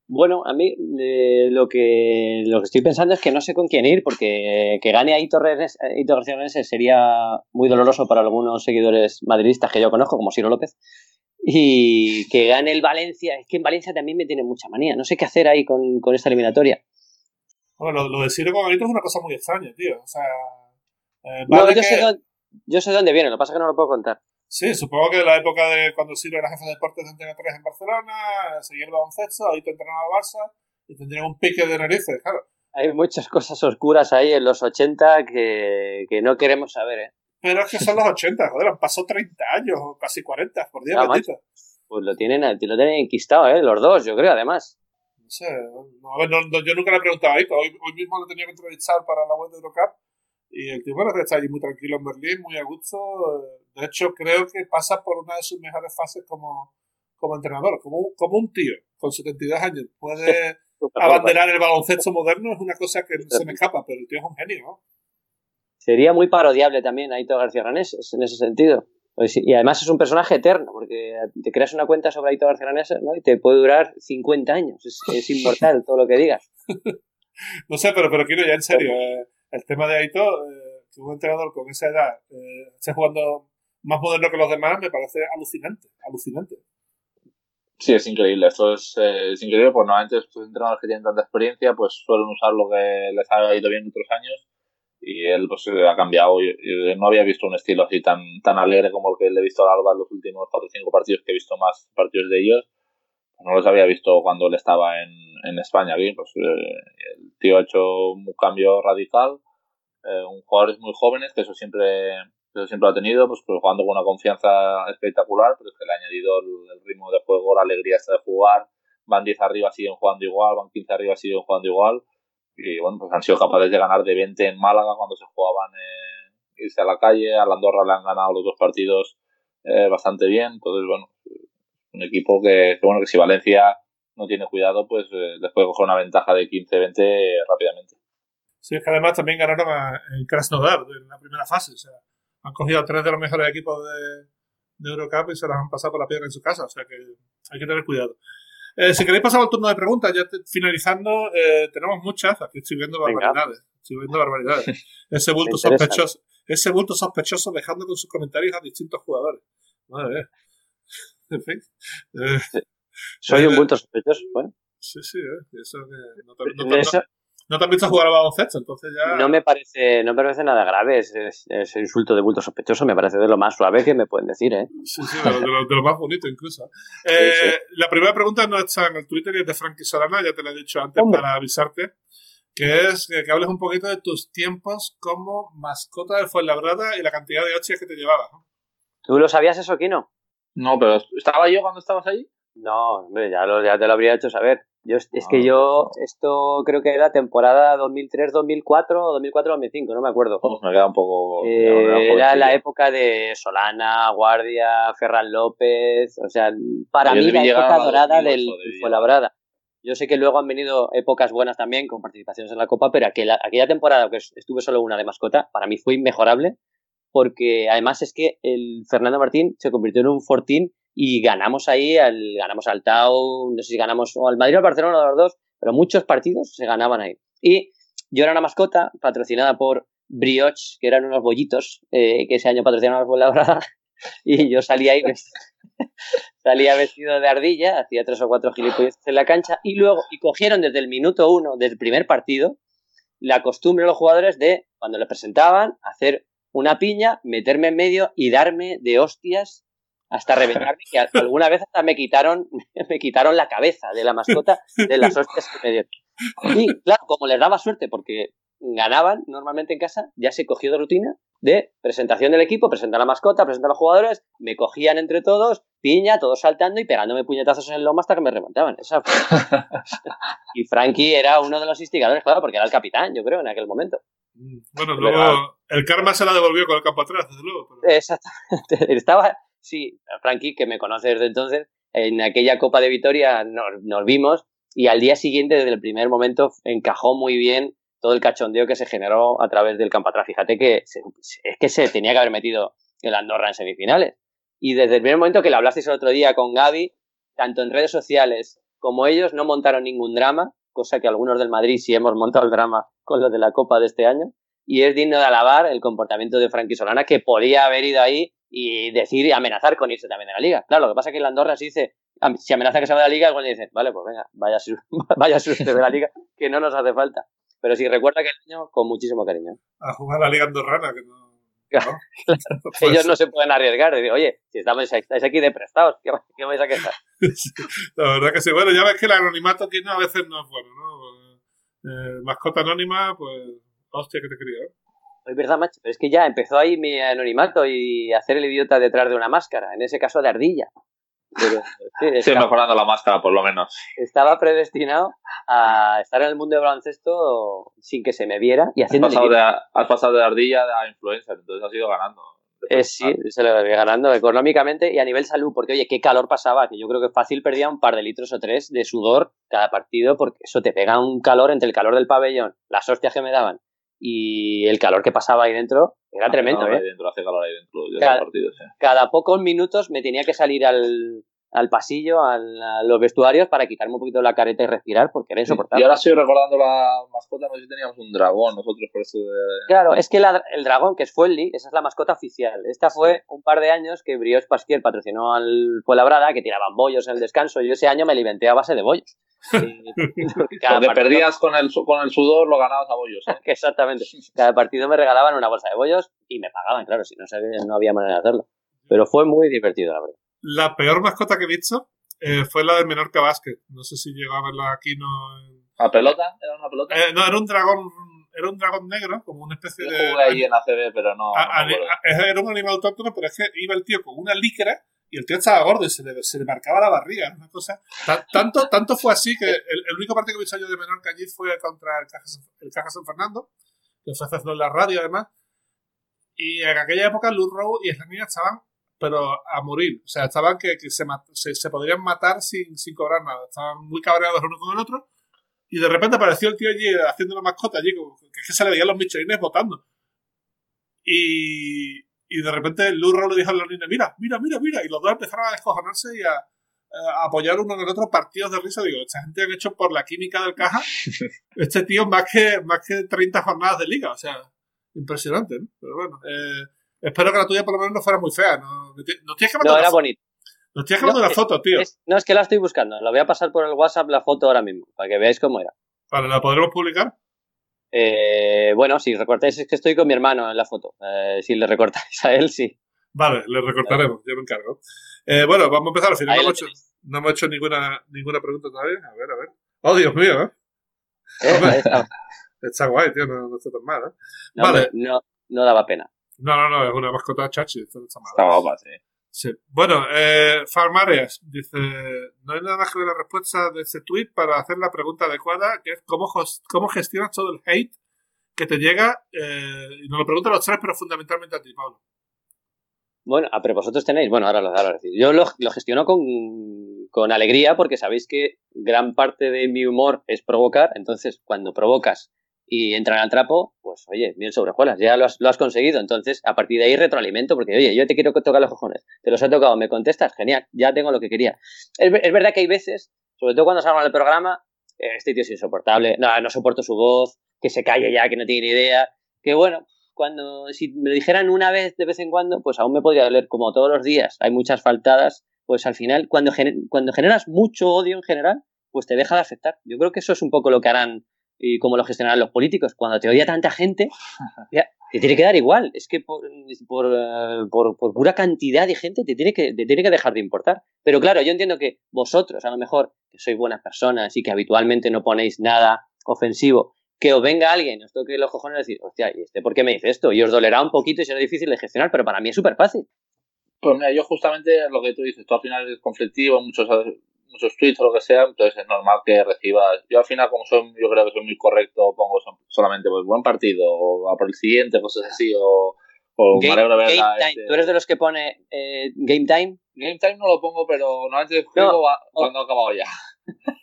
Bueno, a mí eh, lo, que, lo que estoy pensando es que no sé con quién ir, porque que gane ahí Torres, García sería muy doloroso para algunos seguidores madridistas que yo conozco, como Ciro López. Y que gane el Valencia, es que en Valencia también me tiene mucha manía. No sé qué hacer ahí con, esta eliminatoria. Bueno, lo, de Ciro con es una cosa muy extraña, tío. O sea, eh, no, yo sé yo sé de dónde viene, lo que pasa es que no lo puedo contar. Sí, supongo que en la época de cuando Silva era jefe de deportes de Antena 3 en Barcelona, seguía el baloncesto, ahí te entrenaba Barça y tendría un pique de narices, claro. Hay muchas cosas oscuras ahí en los 80 que, que no queremos saber, ¿eh? Pero es que son los 80, joder, han pasado 30 años, o casi 40, por Dios bendito. Pues lo tienen, lo tienen enquistado, ¿eh? Los dos, yo creo, además. No sé, a ver, yo nunca le he preguntado a Ito, hoy, hoy mismo lo tenía que entrevistar para la web de Eurocup y el tipo está allí muy tranquilo en Berlín, muy a gusto. De hecho, creo que pasa por una de sus mejores fases como, como entrenador, como como un tío con 72 años. Puede abanderar el baloncesto moderno, es una cosa que se me escapa, pero el tío es un genio, ¿no? Sería muy parodiable también Aito García Ranés en ese sentido. Pues y además es un personaje eterno, porque te creas una cuenta sobre Aito García Ranés ¿no? y te puede durar 50 años. Es, es inmortal todo lo que digas. no sé, pero, pero quiero ya en serio. Eh, el tema de Aito, eh, que un entrenador con esa edad eh, esté jugando más moderno que los demás, me parece alucinante, alucinante. Sí, es increíble. Esto es, eh, es increíble porque normalmente estos entrenadores que tienen tanta experiencia pues suelen usar lo que les ha ido bien otros años y él pues ha cambiado. Yo, no había visto un estilo así tan, tan alegre como el que le he visto a Alba en los últimos 4 o 5 partidos que he visto más partidos de ellos. no los había visto cuando él estaba en, en España aquí. Pues eh, el tío ha hecho un cambio radical. Eh, un jugadores muy jóvenes, que eso siempre, eso siempre ha tenido, pues, pues, jugando con una confianza espectacular, pero es que le ha añadido el, ritmo de juego, la alegría de jugar. Van 10 arriba, siguen jugando igual, van 15 arriba, siguen jugando igual. Y bueno, pues han sido capaces de ganar de 20 en Málaga cuando se jugaban eh, irse a la calle. A la Andorra le han ganado los dos partidos eh, bastante bien. Entonces, bueno, un equipo que, bueno, que si Valencia no tiene cuidado, pues eh, les puede coger una ventaja de 15-20 rápidamente. Sí, es que además también ganaron a, en Krasnodar en la primera fase. O sea, han cogido a tres de los mejores equipos de, de Eurocup y se las han pasado por la piedra en su casa. O sea que hay que tener cuidado. Eh, si queréis pasar al turno de preguntas, ya finalizando, eh, tenemos muchas. Aquí estoy viendo barbaridades. Estoy viendo barbaridades. Ese bulto sospechoso, ese bulto sospechoso dejando con sus comentarios a distintos jugadores. Madre mía. En fin. Eh, Soy un bulto sospechoso, bueno. Sí, sí, eh. Eso que no, te, no, te, has visto jugar a baloncesto, entonces ya. No me parece, no me parece nada grave ese, ese, insulto de bulto sospechoso, me parece de lo más suave que me pueden decir, ¿eh? Sí, sí, de lo, de lo, de lo más bonito incluso. Eh, sí, sí. La primera pregunta no está en el Twitter y es de Frankie Solana, ya te lo he dicho antes ¿Cómo? para avisarte que es que, que, hables un poquito de tus tiempos como mascota de Fuenlabrada y la cantidad de hostias que te llevabas. ¿no? ¿Tú lo sabías eso, Kino? No, pero ¿estaba yo cuando estabas ahí? No, hombre, ya, lo, ya te lo habría hecho saber. Yo, es ah, que yo, esto creo que era temporada 2003-2004 o 2004-2005, no me acuerdo. Oh, me queda un poco... Eh, era la época de Solana, Guardia, Ferran López, o sea, para mí la época dorada del Fuenlabrada. Yo sé que luego han venido épocas buenas también con participaciones en la Copa, pero aquella, aquella temporada que estuve solo una de mascota, para mí fue inmejorable, porque además es que el Fernando Martín se convirtió en un fortín y ganamos ahí, al, ganamos al Tau, no sé si ganamos o al Madrid o al Barcelona, los dos, pero muchos partidos se ganaban ahí. Y yo era una mascota patrocinada por Brioche, que eran unos bollitos eh, que ese año patrocinaban por la brada, y yo salía ahí vestido, salía vestido de ardilla, hacía tres o cuatro gilipollas en la cancha, y luego, y cogieron desde el minuto uno del primer partido, la costumbre de los jugadores de, cuando les presentaban, hacer una piña, meterme en medio y darme de hostias hasta reventarme, que alguna vez hasta me quitaron, me quitaron la cabeza de la mascota de las hostias que me dieron. Y claro, como les daba suerte porque ganaban normalmente en casa, ya se cogió de rutina de presentación del equipo, presentar la mascota, presentar a los jugadores, me cogían entre todos, piña, todos saltando y pegándome puñetazos en el lomo hasta que me remontaban. Esa fue. y Frankie era uno de los instigadores, claro, porque era el capitán, yo creo, en aquel momento. Bueno, luego pero, el karma se la devolvió con el campo atrás, desde luego. Pero... Exactamente. Estaba, sí, Frankie, que me conoce desde entonces, en aquella Copa de Vitoria nos, nos vimos y al día siguiente, desde el primer momento, encajó muy bien todo el cachondeo que se generó a través del campo atrás. Fíjate que se, es que se tenía que haber metido el Andorra en semifinales. Y desde el primer momento que le hablasteis el otro día con Gaby, tanto en redes sociales como ellos no montaron ningún drama, cosa que algunos del Madrid sí hemos montado el drama con lo de la Copa de este año. Y es digno de alabar el comportamiento de Frankie Solana, que podía haber ido ahí y decir amenazar con irse también de la liga. Claro, lo que pasa es que el Andorra se dice, si amenaza que se va de la liga, igual dice, vale, pues venga, vaya, vaya usted de la liga, que no nos hace falta. Pero sí, recuerda que el año con muchísimo cariño. A jugar a la Liga Andorrana, que no. Claro, claro. pues, Ellos no se pueden arriesgar. Decir, Oye, si estamos, estáis aquí de prestados, ¿qué, qué vais a quejar? la verdad que sí. Bueno, ya ves que el anonimato aquí no, a veces no es bueno, ¿no? Eh, mascota anónima, pues. Hostia, que te quería. Es verdad, macho, pero es que ya empezó ahí mi anonimato y hacer el idiota detrás de una máscara, en ese caso de ardilla. Pero, sí, estaba, mejorando la máscara, por lo menos. Estaba predestinado a estar en el mundo del baloncesto sin que se me viera y haciendo. Has pasado, de, has pasado de ardilla a influencer, entonces has ido ganando. Eh, sí, se lo voy ganando económicamente y a nivel salud, porque oye, qué calor pasaba, que yo creo que fácil perdía un par de litros o tres de sudor cada partido, porque eso te pega un calor entre el calor del pabellón, las hostias que me daban y el calor que pasaba ahí dentro era tremendo, ¿eh? Ahí dentro, hace calor ahí dentro. Cada, partidos, cada, pocos minutos me tenía que salir al, al pasillo, al, a los vestuarios, para quitarme un poquito la careta y respirar, porque era insoportable. Y ahora estoy recordando la mascota, no sé si teníamos un dragón nosotros por eso de... Claro, es que la, el dragón, que es Fuelli, esa es la mascota oficial. Esta fue un par de años que Brioche Pasquier patrocinó al Fuenlabrada, que tiraban bollos en el descanso, y yo ese año me alimenté a base de bollos. Donde perdías con el, con el sudor, lo ganabas a bollos. ¿eh? Exactamente. Cada partido me regalaban una bolsa de bollos y me pagaban, claro, si no, sabía, no había manera de hacerlo. Pero fue muy divertido, la verdad. La peor mascota que he visto eh, fue la del Menorca Basket. No sé si llegó a verla aquí, no. ¿La pelota? ¿Era una pelota? Eh, no, era un dragón. Era un dragón negro, como una especie Yo de. jugué ahí en ACB, pero no. a- a- a- era un animal autóctono, pero es que iba el tío con una licra y el tío estaba gordo y se le, se le marcaba la barriga. Una cosa. Ta- tanto, tanto fue así que el, el único partido que he visto yo de Menorca allí fue contra el Caja, San- el Caja San Fernando, que fue hacerlo en la radio además. Y en aquella época Lou Rowe y Slamina estaban, pero a morir. O sea, estaban que, que se, se, se podrían matar sin, sin cobrar nada. Estaban muy cabreados el uno con el otro. Y de repente apareció el tío allí haciendo una mascota allí, como que que se le veían los michelines botando. Y, y de repente Rowe le dijo a los niños, mira, mira, mira, mira. Y los dos empezaron a descojonarse y a, a apoyar uno en el otro partidos de risa. Digo, esta gente han hecho por la química del caja. este tío más que, más que 30 jornadas de liga. O sea, impresionante, ¿no? Pero bueno, eh, espero que la tuya por lo menos no fuera muy fea. No, no tienes que mandar No, era fo- bonito. nos tienes que mandar No, una foto, tío. Es- no, es que la estoy buscando. La voy a pasar por el WhatsApp la foto ahora mismo, para que veáis cómo era. Vale, ¿la podremos publicar? Eh, bueno, si recortáis, es que estoy con mi hermano en la foto. Eh, si le recortáis a él, sí. Vale, le recortaremos, yo me encargo. Eh, bueno, vamos a empezar. Al final Ahí no hemos, hecho, tenéis. no hemos hecho ninguna, ninguna pregunta todavía. A ver, a ver. Oh, Dios mío, ¿eh? Eh, está. Está guay, tío, no, no está tan mal, ¿eh? No, Vale. no, no daba pena. No, no, no, es una mascota chachi, está guapa, sí. Sí. Bueno, eh, Farmarias dice, no hay nada más que ver la respuesta de ese tweet para hacer la pregunta adecuada, que es cómo, cómo gestionas todo el hate que te llega, eh, y nos lo preguntan los tres, pero fundamentalmente a ti, Pablo. Bueno, ah, pero vosotros tenéis, bueno, ahora lo, ahora. Yo lo, lo gestiono con, con alegría porque sabéis que gran parte de mi humor es provocar, entonces cuando provocas y entran al trapo, pues oye, bien sobre hojuelas, ya lo has, lo has conseguido, entonces a partir de ahí retroalimento porque oye, yo te quiero tocar los cojones, te los he tocado, me contestas, genial, ya tengo lo que quería. Es, es verdad que hay veces, sobre todo cuando salgo en el programa, este tío es insoportable, no, no soporto su voz, que se calle ya, que no tiene idea, que bueno, cuando si me lo dijeran una vez de vez en cuando, pues aún me podría doler, como todos los días, hay muchas faltadas, pues al final, cuando, gener- cuando generas mucho odio en general, pues te deja de afectar. Yo creo que eso es un poco lo que harán y cómo lo gestionarán los políticos. Cuando te odia tanta gente, ya, te tiene que dar igual. Es que por, por, eh, por- por pura cantidad de gente te tiene, que, te tiene que dejar de importar. Pero claro, yo entiendo que vosotros, a lo mejor, que sois buenas personas y que habitualmente no ponéis nada ofensivo, que os venga alguien, os toque los cojones y decir, hostia, ¿y este por qué me dice esto? Y os dolerá un poquito y será difícil de gestionar, pero para mí es súper fácil. Pues mira, yo justamente lo que tú dices, tú al final es conflictivo, muchos muchos tweets o lo que sea, entonces es normal que recibas. Yo al final, como soy, yo creo que soy muy correcto, pongo solamente pues buen partido, o a por el siguiente, cosas así, o, o me Game, Game verla, Time. este- ¿Tú eres de los que pone eh, Game Time? Game Time no lo pongo, pero normalmente escribo va- cuando ha acabado ya.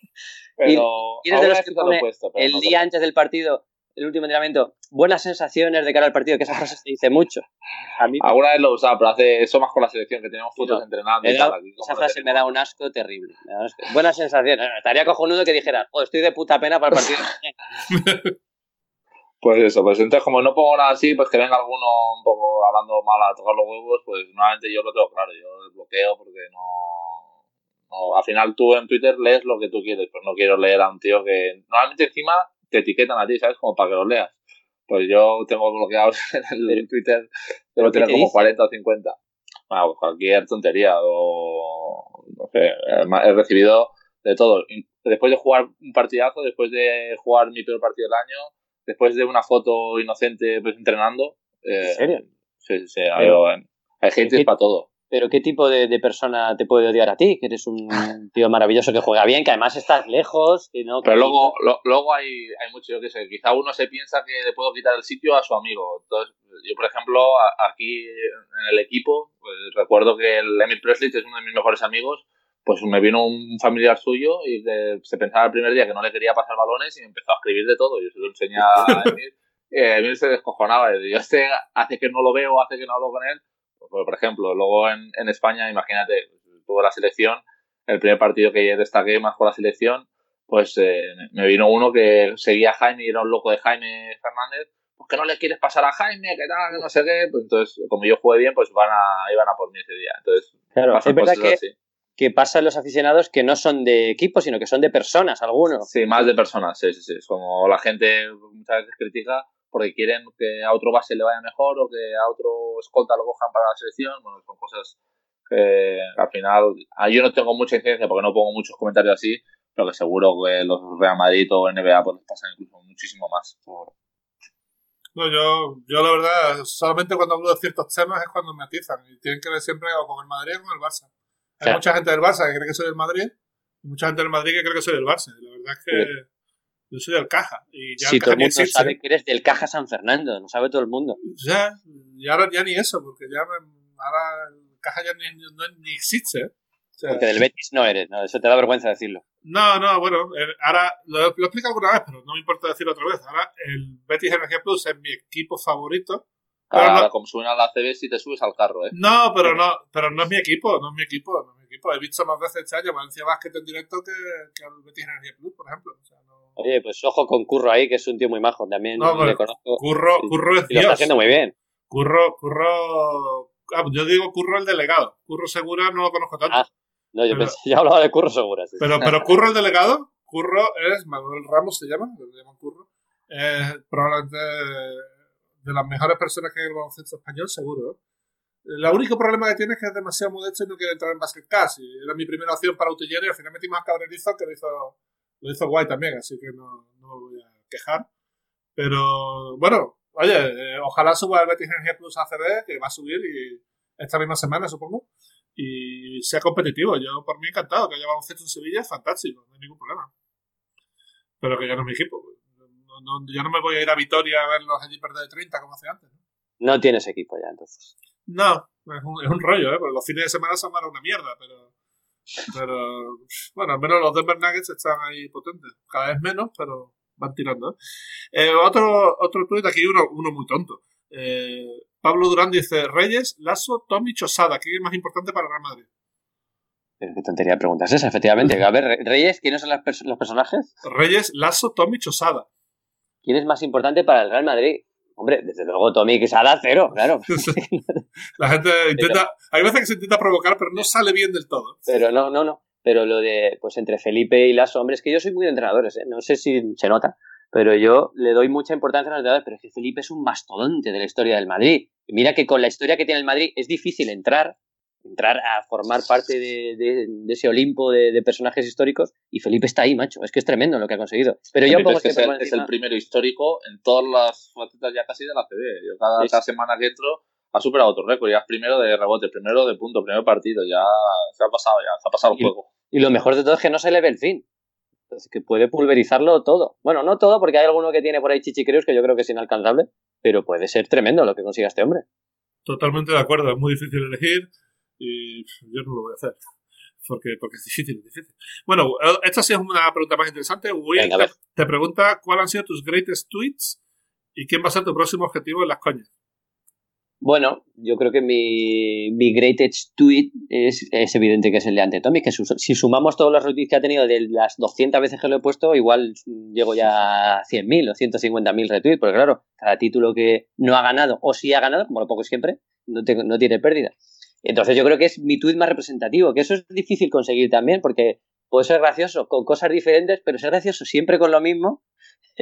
pero y eres de los que he pone puesto, el no día antes del partido, el último entrenamiento, buenas sensaciones de cara al partido, que esa frase se dice mucho. A mí Alguna vez lo usado, pero hace eso más con la selección, que tenemos fotos No, entrenando y da- tal. aquí esa frase me da un asco terrible. un asco. Buenas sensaciones. Estaría cojonudo que dijeras, oh, estoy de puta pena para el partido. Pues eso, pues entonces como no pongo nada así, pues que venga alguno un poco hablando mal a tocar los huevos, pues normalmente yo lo tengo claro, yo lo bloqueo porque no, no... Al final tú en Twitter lees lo que tú quieres, pues no quiero leer a un tío que... Normalmente encima te etiquetan a ti, ¿sabes? Como para que lo leas. Pues yo tengo bloqueados en Twitter, debo ¿qué tener te como dice? 40 o 50. Bueno, pues cualquier tontería o... No sé, he recibido de todo. Después de jugar un partidazo, después de jugar mi peor partido del año, después de una foto inocente pues entrenando. eh, ¿En serio? Sí, sí, sí. Hay, hay gente ¿qué- para todo. Pero ¿qué tipo de, de persona te puede odiar a ti? Que eres un tío maravilloso que juega bien, que además estás lejos, que no... Pero luego, lo- luego hay, hay mucho, yo qué sé, quizá uno se piensa que le puedo quitar el sitio a su amigo. Entonces, yo, por ejemplo, a- aquí en el equipo, pues, recuerdo que el Emil Presley, que es uno de mis mejores amigos, pues me vino un familiar suyo y que se pensaba el primer día que no le quería pasar balones y me empezó a escribir de todo. Yo se lo enseñé a Emil. y Emil se descojonaba. y Yo este hace que no lo veo, hace que no hablo con él. Pues, por ejemplo, luego en, en España, imagínate, tuve la selección, el primer partido que destaqué más con la selección, pues eh, me vino uno que seguía a Jaime y era un loco de Jaime Fernández, pues que no le quieres pasar a Jaime, que tal, que no sé qué, pues entonces, como yo jugué bien, pues van a, iban a por mí ese día. Entonces, Claro, es verdad que, así. que pasan los aficionados que no son de equipo, sino que son de personas, algunos. Sí, más de personas, sí, sí, sí. Es como la gente muchas veces critica porque quieren que a otro base le vaya mejor o que a otro escolta lo cojan para la selección. Bueno, son cosas que al final, ah, yo no tengo mucha incidencia porque no pongo muchos comentarios así, pero que seguro que los Real Madrid o NBA pues pasan incluso muchísimo más. No, yo, yo la verdad, solamente cuando hablo de ciertos temas es cuando me atizan y tienen que ver siempre o con el Madrid o con el Barça. Hay mucha gente del Barça que cree que soy del Madrid y mucha gente del Madrid que cree que soy del Barça. La verdad es que yo soy del Caja. Y ya sí, todo el mundo sabe que eres del Caja San Fernando, no sabe todo el mundo. Ya, y ahora ya ni eso, porque ya ahora el Caja ya ni, ni existe. ¿eh? porque del Betis no eres, ¿no? Eso te da vergüenza decirlo. No, no, bueno, ahora lo, lo he explicado alguna vez, pero no me importa decirlo otra vez. Ahora el Betis Energía Plus es mi equipo favorito. ahora, como suena la CB, si te subes al carro, ¿eh? No, pero no, pero no es mi equipo, no es mi equipo, no es mi equipo. He visto más veces este año Valencia Basket en directo que, que el Betis Energía Plus, por ejemplo. O sea. Oye, pues ojo con Curro ahí, que es un tío muy majo también. No, le conozco. Curro, Curro es y lo está haciendo muy bien. Curro, Curro. Ah, yo digo Curro el delegado. Curro Segura no lo conozco tanto. Ah, no, yo, pensé, yo hablaba de Curro Segura. Pero, pero Curro el delegado, Curro es Manuel Ramos, se llama, le llaman Curro. Es probablemente de las mejores personas que hay en el baloncesto español, seguro. El único problema que tiene es que es demasiado modesto y no quiere entrar en Basket Casi. Era mi primera opción para Utillero y al final metimos a Cabrerizo, que lo hizo, lo hizo guay también, así que no, no me voy a quejar. Pero bueno, oye, eh, ojalá suba el Betis Energía Plus ACB, que va a subir y esta misma semana, supongo y sea competitivo. Yo por mí encantado que haya baloncesto en Sevilla, fantástico, no hay ningún problema. Pero que ya no es mi equipo. No, yo no me voy a ir a Vitoria a verlos allí perder de 30 como hacía antes. ¿no? tienes equipo ya entonces. No, es un, es un rollo, ¿eh? Porque los fines de semana son para una mierda, pero. Pero. Bueno, al menos los Denver Nuggets están ahí potentes. Cada vez menos, pero van tirando. ¿eh? eh otro, otro tweet aquí, uno, uno muy tonto. Eh, Pablo Durán dice Reyes, Lasso, Tommy, Chosada. ¿Qué es más importante para Real Madrid? qué tontería de preguntas esa, efectivamente. A ver, Reyes, ¿quiénes son los personajes? Reyes, Lasso, Tommy, Chosada. ¿Quién es más importante para el Real Madrid? Hombre, desde luego Tommy Quesada, cero, claro. La gente intenta. Hay veces que se intenta provocar, pero no sale bien del todo. Pero no, no, no. Pero lo de, pues entre Felipe y Lasso, hombre, es que yo soy muy de entrenadores, ¿eh? no sé si se nota, pero yo le doy mucha importancia a los entrenadores, pero es que Felipe es un mastodonte de la historia del Madrid. Y mira que con la historia que tiene el Madrid es difícil entrar, entrar a formar parte de, ese Olimpo de, personajes históricos y Felipe está ahí, macho. Es que es tremendo lo que ha conseguido. Pero yo pongo es, que es, el, primero histórico en todas las facetas ya casi de la CB. Yo cada, semana que entro ha superado otro récord. Ya es primero de rebote, primero de punto, primero partido. Ya se ha pasado, ya se ha pasado el juego. Y lo mejor de todo es que no se le ve el fin que puede pulverizarlo todo. Bueno, no todo, porque hay alguno que tiene por ahí chichicreos que yo creo que es inalcanzable, pero puede ser tremendo lo que consiga este hombre. Totalmente de acuerdo, es muy difícil elegir y yo no lo voy a hacer. Porque, porque es difícil, es difícil. Bueno, esta sí es una pregunta más interesante. Will te, pregunta cuáles han sido tus greatest tweets y quién va a ser tu próximo objetivo en las coñas. Bueno, yo creo que mi, greatest tweet es, es, evidente que es el de Antetomic, que si sumamos todos los retweets que ha tenido de las 200 veces que lo he puesto, igual llego ya a 100.000 o 150.000 retweets, porque claro, cada título que no ha ganado o sí ha ganado, como lo pongo siempre, no, no tiene pérdida. Entonces yo creo que es mi tweet más representativo, que eso es difícil conseguir también, porque puede ser gracioso con cosas diferentes, pero ser gracioso siempre con lo mismo,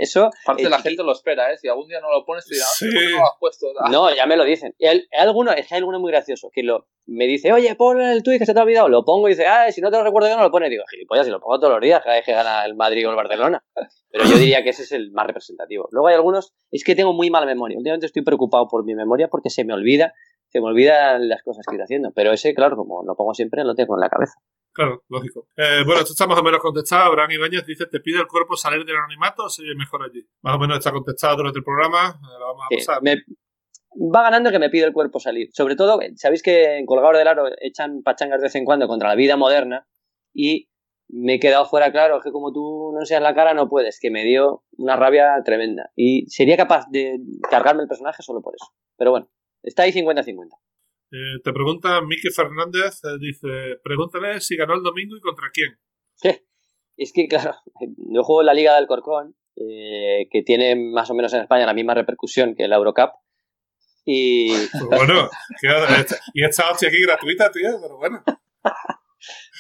eso. Aparte, la gente lo espera, ¿eh? Si algún día no lo pones, te dirán, sí. ¿por qué no lo has puesto? No, ya me lo dicen. Y hay, alguno, es que hay alguno muy gracioso que lo, me dice, oye, ponlo el tweet que se te ha olvidado. Lo pongo y dice, ah, si no te lo recuerdo yo no lo pone. Digo, gilipollas, si lo pongo todos los días, cada vez que gana el Madrid o el Barcelona. Pero yo diría que ese es el más representativo. Luego hay algunos, es que tengo muy mala memoria. Últimamente estoy preocupado por mi memoria porque se me olvida, se me olvidan las cosas que estoy haciendo. Pero ese, claro, como lo pongo siempre, lo tengo en la cabeza. Claro, lógico. Eh, bueno, esto está más o menos contestado. Abraham Ibáñez dice, ¿te pide el cuerpo salir del anonimato o se mejor allí? Más o menos está contestado durante el programa. Eh, lo vamos a pasar. va ganando que me pide el cuerpo salir. Sobre todo, sabéis que en Colgador del Aro echan pachangas de vez en cuando contra la vida moderna y me he quedado fuera claro, es que como tú no seas la cara no puedes, que me dio una rabia tremenda. Y sería capaz de cargarme el personaje solo por eso. Pero bueno, está ahí 50-50. Eh, te pregunta Miki Fernández, eh, dice, pregúntale si ganó el domingo y contra quién. Es que, claro, yo juego en la Liga del Corcón, eh, que tiene más o menos en España la misma repercusión que la Eurocup. Y... Bueno, y esta hostia aquí gratuita, tío, pero bueno.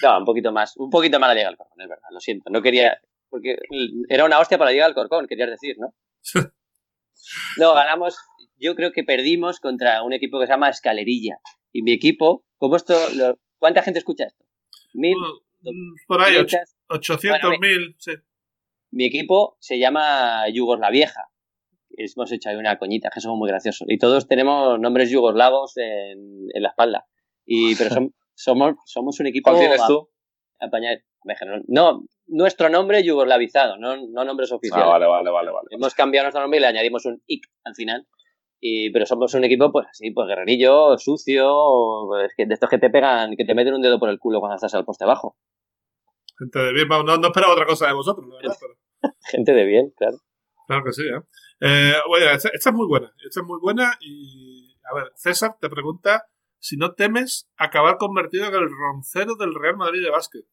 No, un poquito más, un poquito más la Liga del Corcón, es verdad, lo siento. No quería, porque era una hostia para la Liga del Corcón, querías decir, ¿no? No, ganamos, yo creo que perdimos contra un equipo que se llama Escalerilla. Y mi equipo Como esto, lo- ¿cuánta gente escucha esto? Mil. Mm, Por ahí, och- quinientas. 800, Bueno, 1000, sí. Mi equipo se llama Yugoslavia Vieja. Hemos hecho ahí una coñita, que somos muy graciosos. Y todos tenemos nombres yugoslavos en, en la espalda. Y, pero som- somos, somos un equipo. ¿Cuál tienes a- tú? apañar- no, no, nuestro nombre yugoslavizado, no, no nombres oficiales. Ah, vale, vale, vale, vale. Hemos cambiado nuestro nombre y le añadimos un ic al final. Y, pero somos un equipo, pues así, pues guerrerillo, sucio, pues, que de estos que te pegan, que te meten un dedo por el culo cuando estás al poste abajo. Gente de bien, no, no esperaba otra cosa de vosotros, la verdad, pero Gente de bien, claro. claro que sí, ¿eh? eh oye, esta, esta es muy buena, esta es muy buena y, a ver, César te pregunta si no temes acabar convertido en el roncero del Real Madrid de básquet.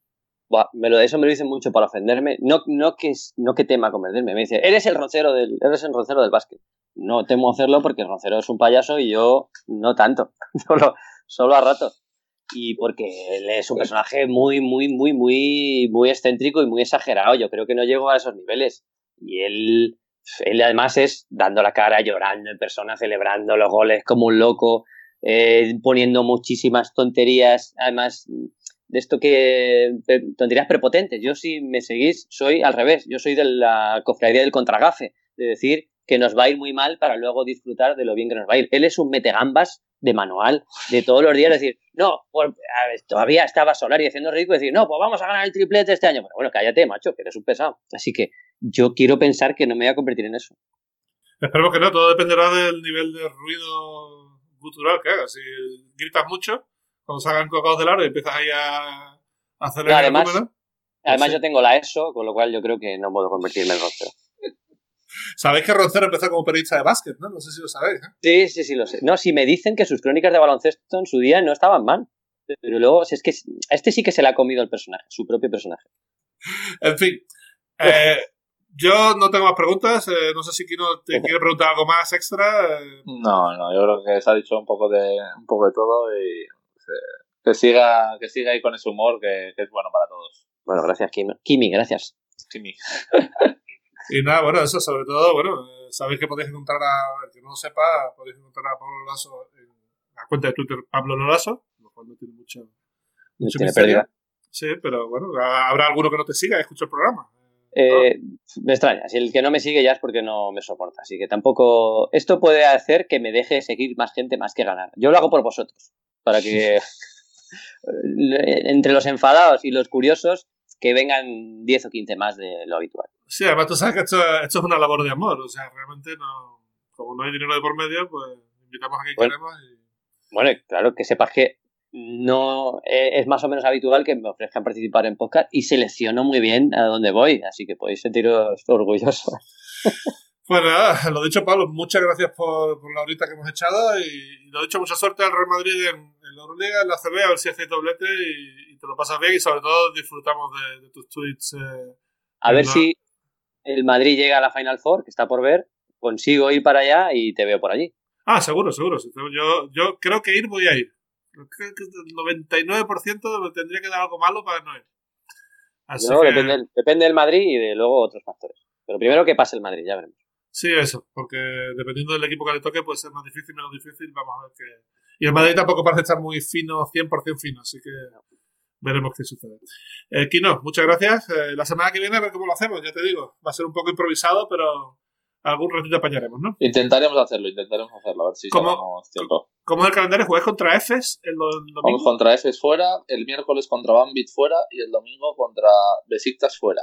Buah, me lo, eso me lo dicen mucho para ofenderme. No, no, que, no que tema convertirme. Me dice, eres el roncero del, eres el roncero del básquet. No temo hacerlo porque el roncero es un payaso y yo no tanto. Solo, solo a ratos. Y porque él es un personaje muy, muy, muy, muy, muy excéntrico y muy exagerado. Yo creo que no llego a esos niveles. Y él, él además es dando la cara, llorando en persona, celebrando los goles como un loco, eh, poniendo muchísimas tonterías. Además, de esto que tonterías prepotentes. Yo si me seguís soy al revés, yo soy de la cofradía del contragafe, de decir que nos va a ir muy mal para luego disfrutar de lo bien que nos va a ir. Él es un metegambas de manual, de todos los días decir, no, pues, ver, todavía estaba Solari haciendo ridículo, decir, no, pues vamos a ganar el triplete este año. Pero bueno, cállate, macho, que eres un pesado. Así que yo quiero pensar que no me voy a convertir en eso. Esperemos que no, todo dependerá del nivel de ruido gutural que hagas. Si gritas mucho, cuando salgan cocados del aro y empiezas ahí a, a hacer el Además- número, Además Sí. yo tengo la ESO, con lo cual yo creo que no puedo convertirme en roncero. Sabéis que Roncero empezó como periodista de básquet, ¿no? No sé si lo sabéis. ¿eh? Sí, sí, sí, lo sé. No, si me dicen que sus crónicas de baloncesto en su día no estaban mal. Pero luego, si es que a este sí que se le ha comido el personaje, su propio personaje. En fin, eh, yo no tengo más preguntas. eh, no sé si Kino te quiere preguntar algo más extra. No, no, yo creo que se ha dicho un poco de, un poco de todo y eh, que siga, que siga ahí con ese humor que, que es bueno para todos. Bueno, gracias, Kimi. Kimi, gracias. Kimi. y nada, bueno, eso sobre todo, bueno, eh, sabéis que podéis encontrar a, el que no lo sepa, podéis encontrar a Pablo Lasso en la cuenta de Twitter Pablo Lolaso, lo cual no tiene mucho, mucho Tiene pérdida. Sí, pero bueno, habrá alguno que no te siga y escuche el programa. Eh, me extraña, si el que no me sigue ya es porque no me soporta. Así que tampoco. Esto puede hacer que me deje seguir más gente más que ganar. Yo lo hago por vosotros. Para que entre los enfadados y los curiosos que vengan 10 o 15 más de lo habitual. Sí, además tú sabes que esto, esto es una labor de amor, o sea, realmente no, como no hay dinero de por medio, pues invitamos a quien Bueno. queremos y... Bueno, claro, que sepas que no eh, es más o menos habitual que me ofrezcan participar en podcast y selecciono muy bien a dónde voy, así que podéis sentiros orgullosos. Bueno, nada, lo dicho, Pablo, muchas gracias por, por la horita que hemos echado y, y lo dicho, mucha suerte al Real Madrid en, en la Euroliga, en la CB, a ver si hacéis doblete y, y te lo pasas bien y sobre todo disfrutamos de, de tus tweets. eh. A ver si el Madrid llega a la Final Four, que está por ver, consigo ir para allá y te veo por allí. Ah, seguro, seguro. Yo, yo creo que ir voy a ir. Creo que el 99% me tendría que dar algo malo para no ir. Así No, que- depende, del- depende del Madrid y de luego otros factores. Pero primero que pase el Madrid, ya veremos. Sí, eso, porque dependiendo del equipo que le toque puede ser más difícil, menos difícil, vamos a ver qué... Y el Madrid tampoco parece estar muy fino, 100% fino, así que veremos qué sucede. Eh, Kino, muchas gracias. Eh, la semana que viene a ver cómo lo hacemos, ya te digo. Va a ser un poco improvisado, pero algún ratito apañaremos, ¿no? Intentaremos hacerlo, intentaremos hacerlo, a ver si ¿Cómo? sacamos tiempo. ¿Cómo es el calendario? ¿Juegas contra Efes el, do- el Vamos domingo? contra Efes fuera, el miércoles contra Bambit fuera y el domingo contra Besiktas fuera.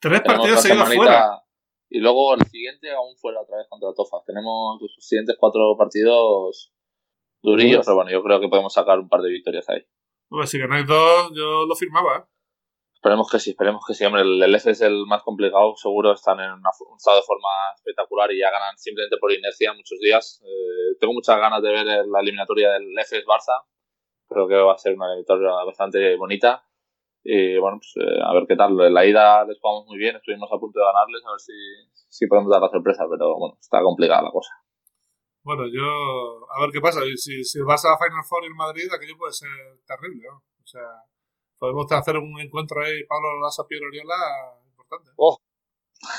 Tres Tenemos partidos seguidos fuera. Y luego el siguiente aún fuera otra vez contra Tofa. Tenemos los siguientes cuatro partidos durillos, pero bueno, yo creo que podemos sacar un par de victorias ahí. Hombre, si ganáis dos, yo lo firmaba, ¿eh? Esperemos que sí, esperemos que sí. Hombre, el, el es el más complicado, seguro están en una- un estado de forma espectacular y ya ganan simplemente por inercia muchos días. Eh, tengo muchas ganas de ver la eliminatoria del F Barça. Creo que va a ser una eliminatoria bastante bonita. Y bueno, pues eh, a ver qué tal. En la ida les jugamos muy bien, estuvimos a punto de ganarles, a ver si, si podemos dar la sorpresa, pero bueno, está complicada la cosa. Bueno, yo... A ver qué pasa. Si, si vas a la Final Four en Madrid, aquello puede ser terrible, ¿no? O sea, podemos hacer un encuentro ahí, Pablo Laza, Piero Oriola, importante.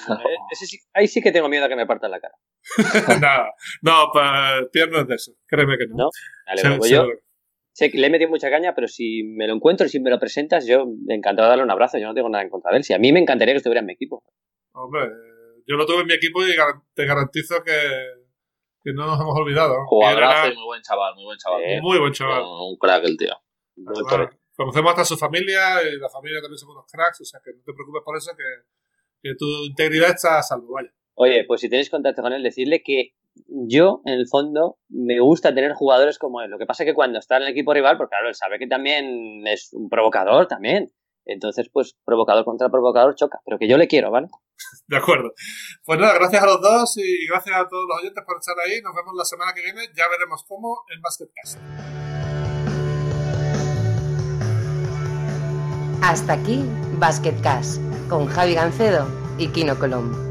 Eh, ese sí- ahí sí que tengo miedo a que me partan la cara. Nada, no, pa- Pierre no es de eso, créeme que no. ¿No? Vale, Se- se- yo, Sé que le he metido mucha caña, pero si me lo encuentro y si me lo presentas, yo encantado de darle un abrazo. Yo no tengo nada en contra de él. Si a mí me encantaría que estuviera en mi equipo. Hombre, yo lo tuve en mi equipo y te garantizo que, que no nos hemos olvidado. Jugadorazo y muy buen chaval, muy buen chaval. muy buen chaval. Un, crack el tío. conocemos hasta su familia y la familia también son unos cracks, o sea que no te preocupes por eso, que, que tu integridad está a salvo, vaya. Oye, pues si tenéis contacto con él, decirle que yo, en el fondo, me gusta tener jugadores como él. Lo que pasa es que cuando está en el equipo rival, porque claro, él sabe que también es un provocador también. Entonces, pues, provocador contra provocador choca. Pero que yo le quiero, ¿vale? De acuerdo. Pues nada, gracias a los dos y gracias a todos los oyentes por estar ahí. Nos vemos la semana que viene. Ya veremos cómo en Basketcast. Hasta aquí Basketcast con Javi Gancedo y Kino Colombo.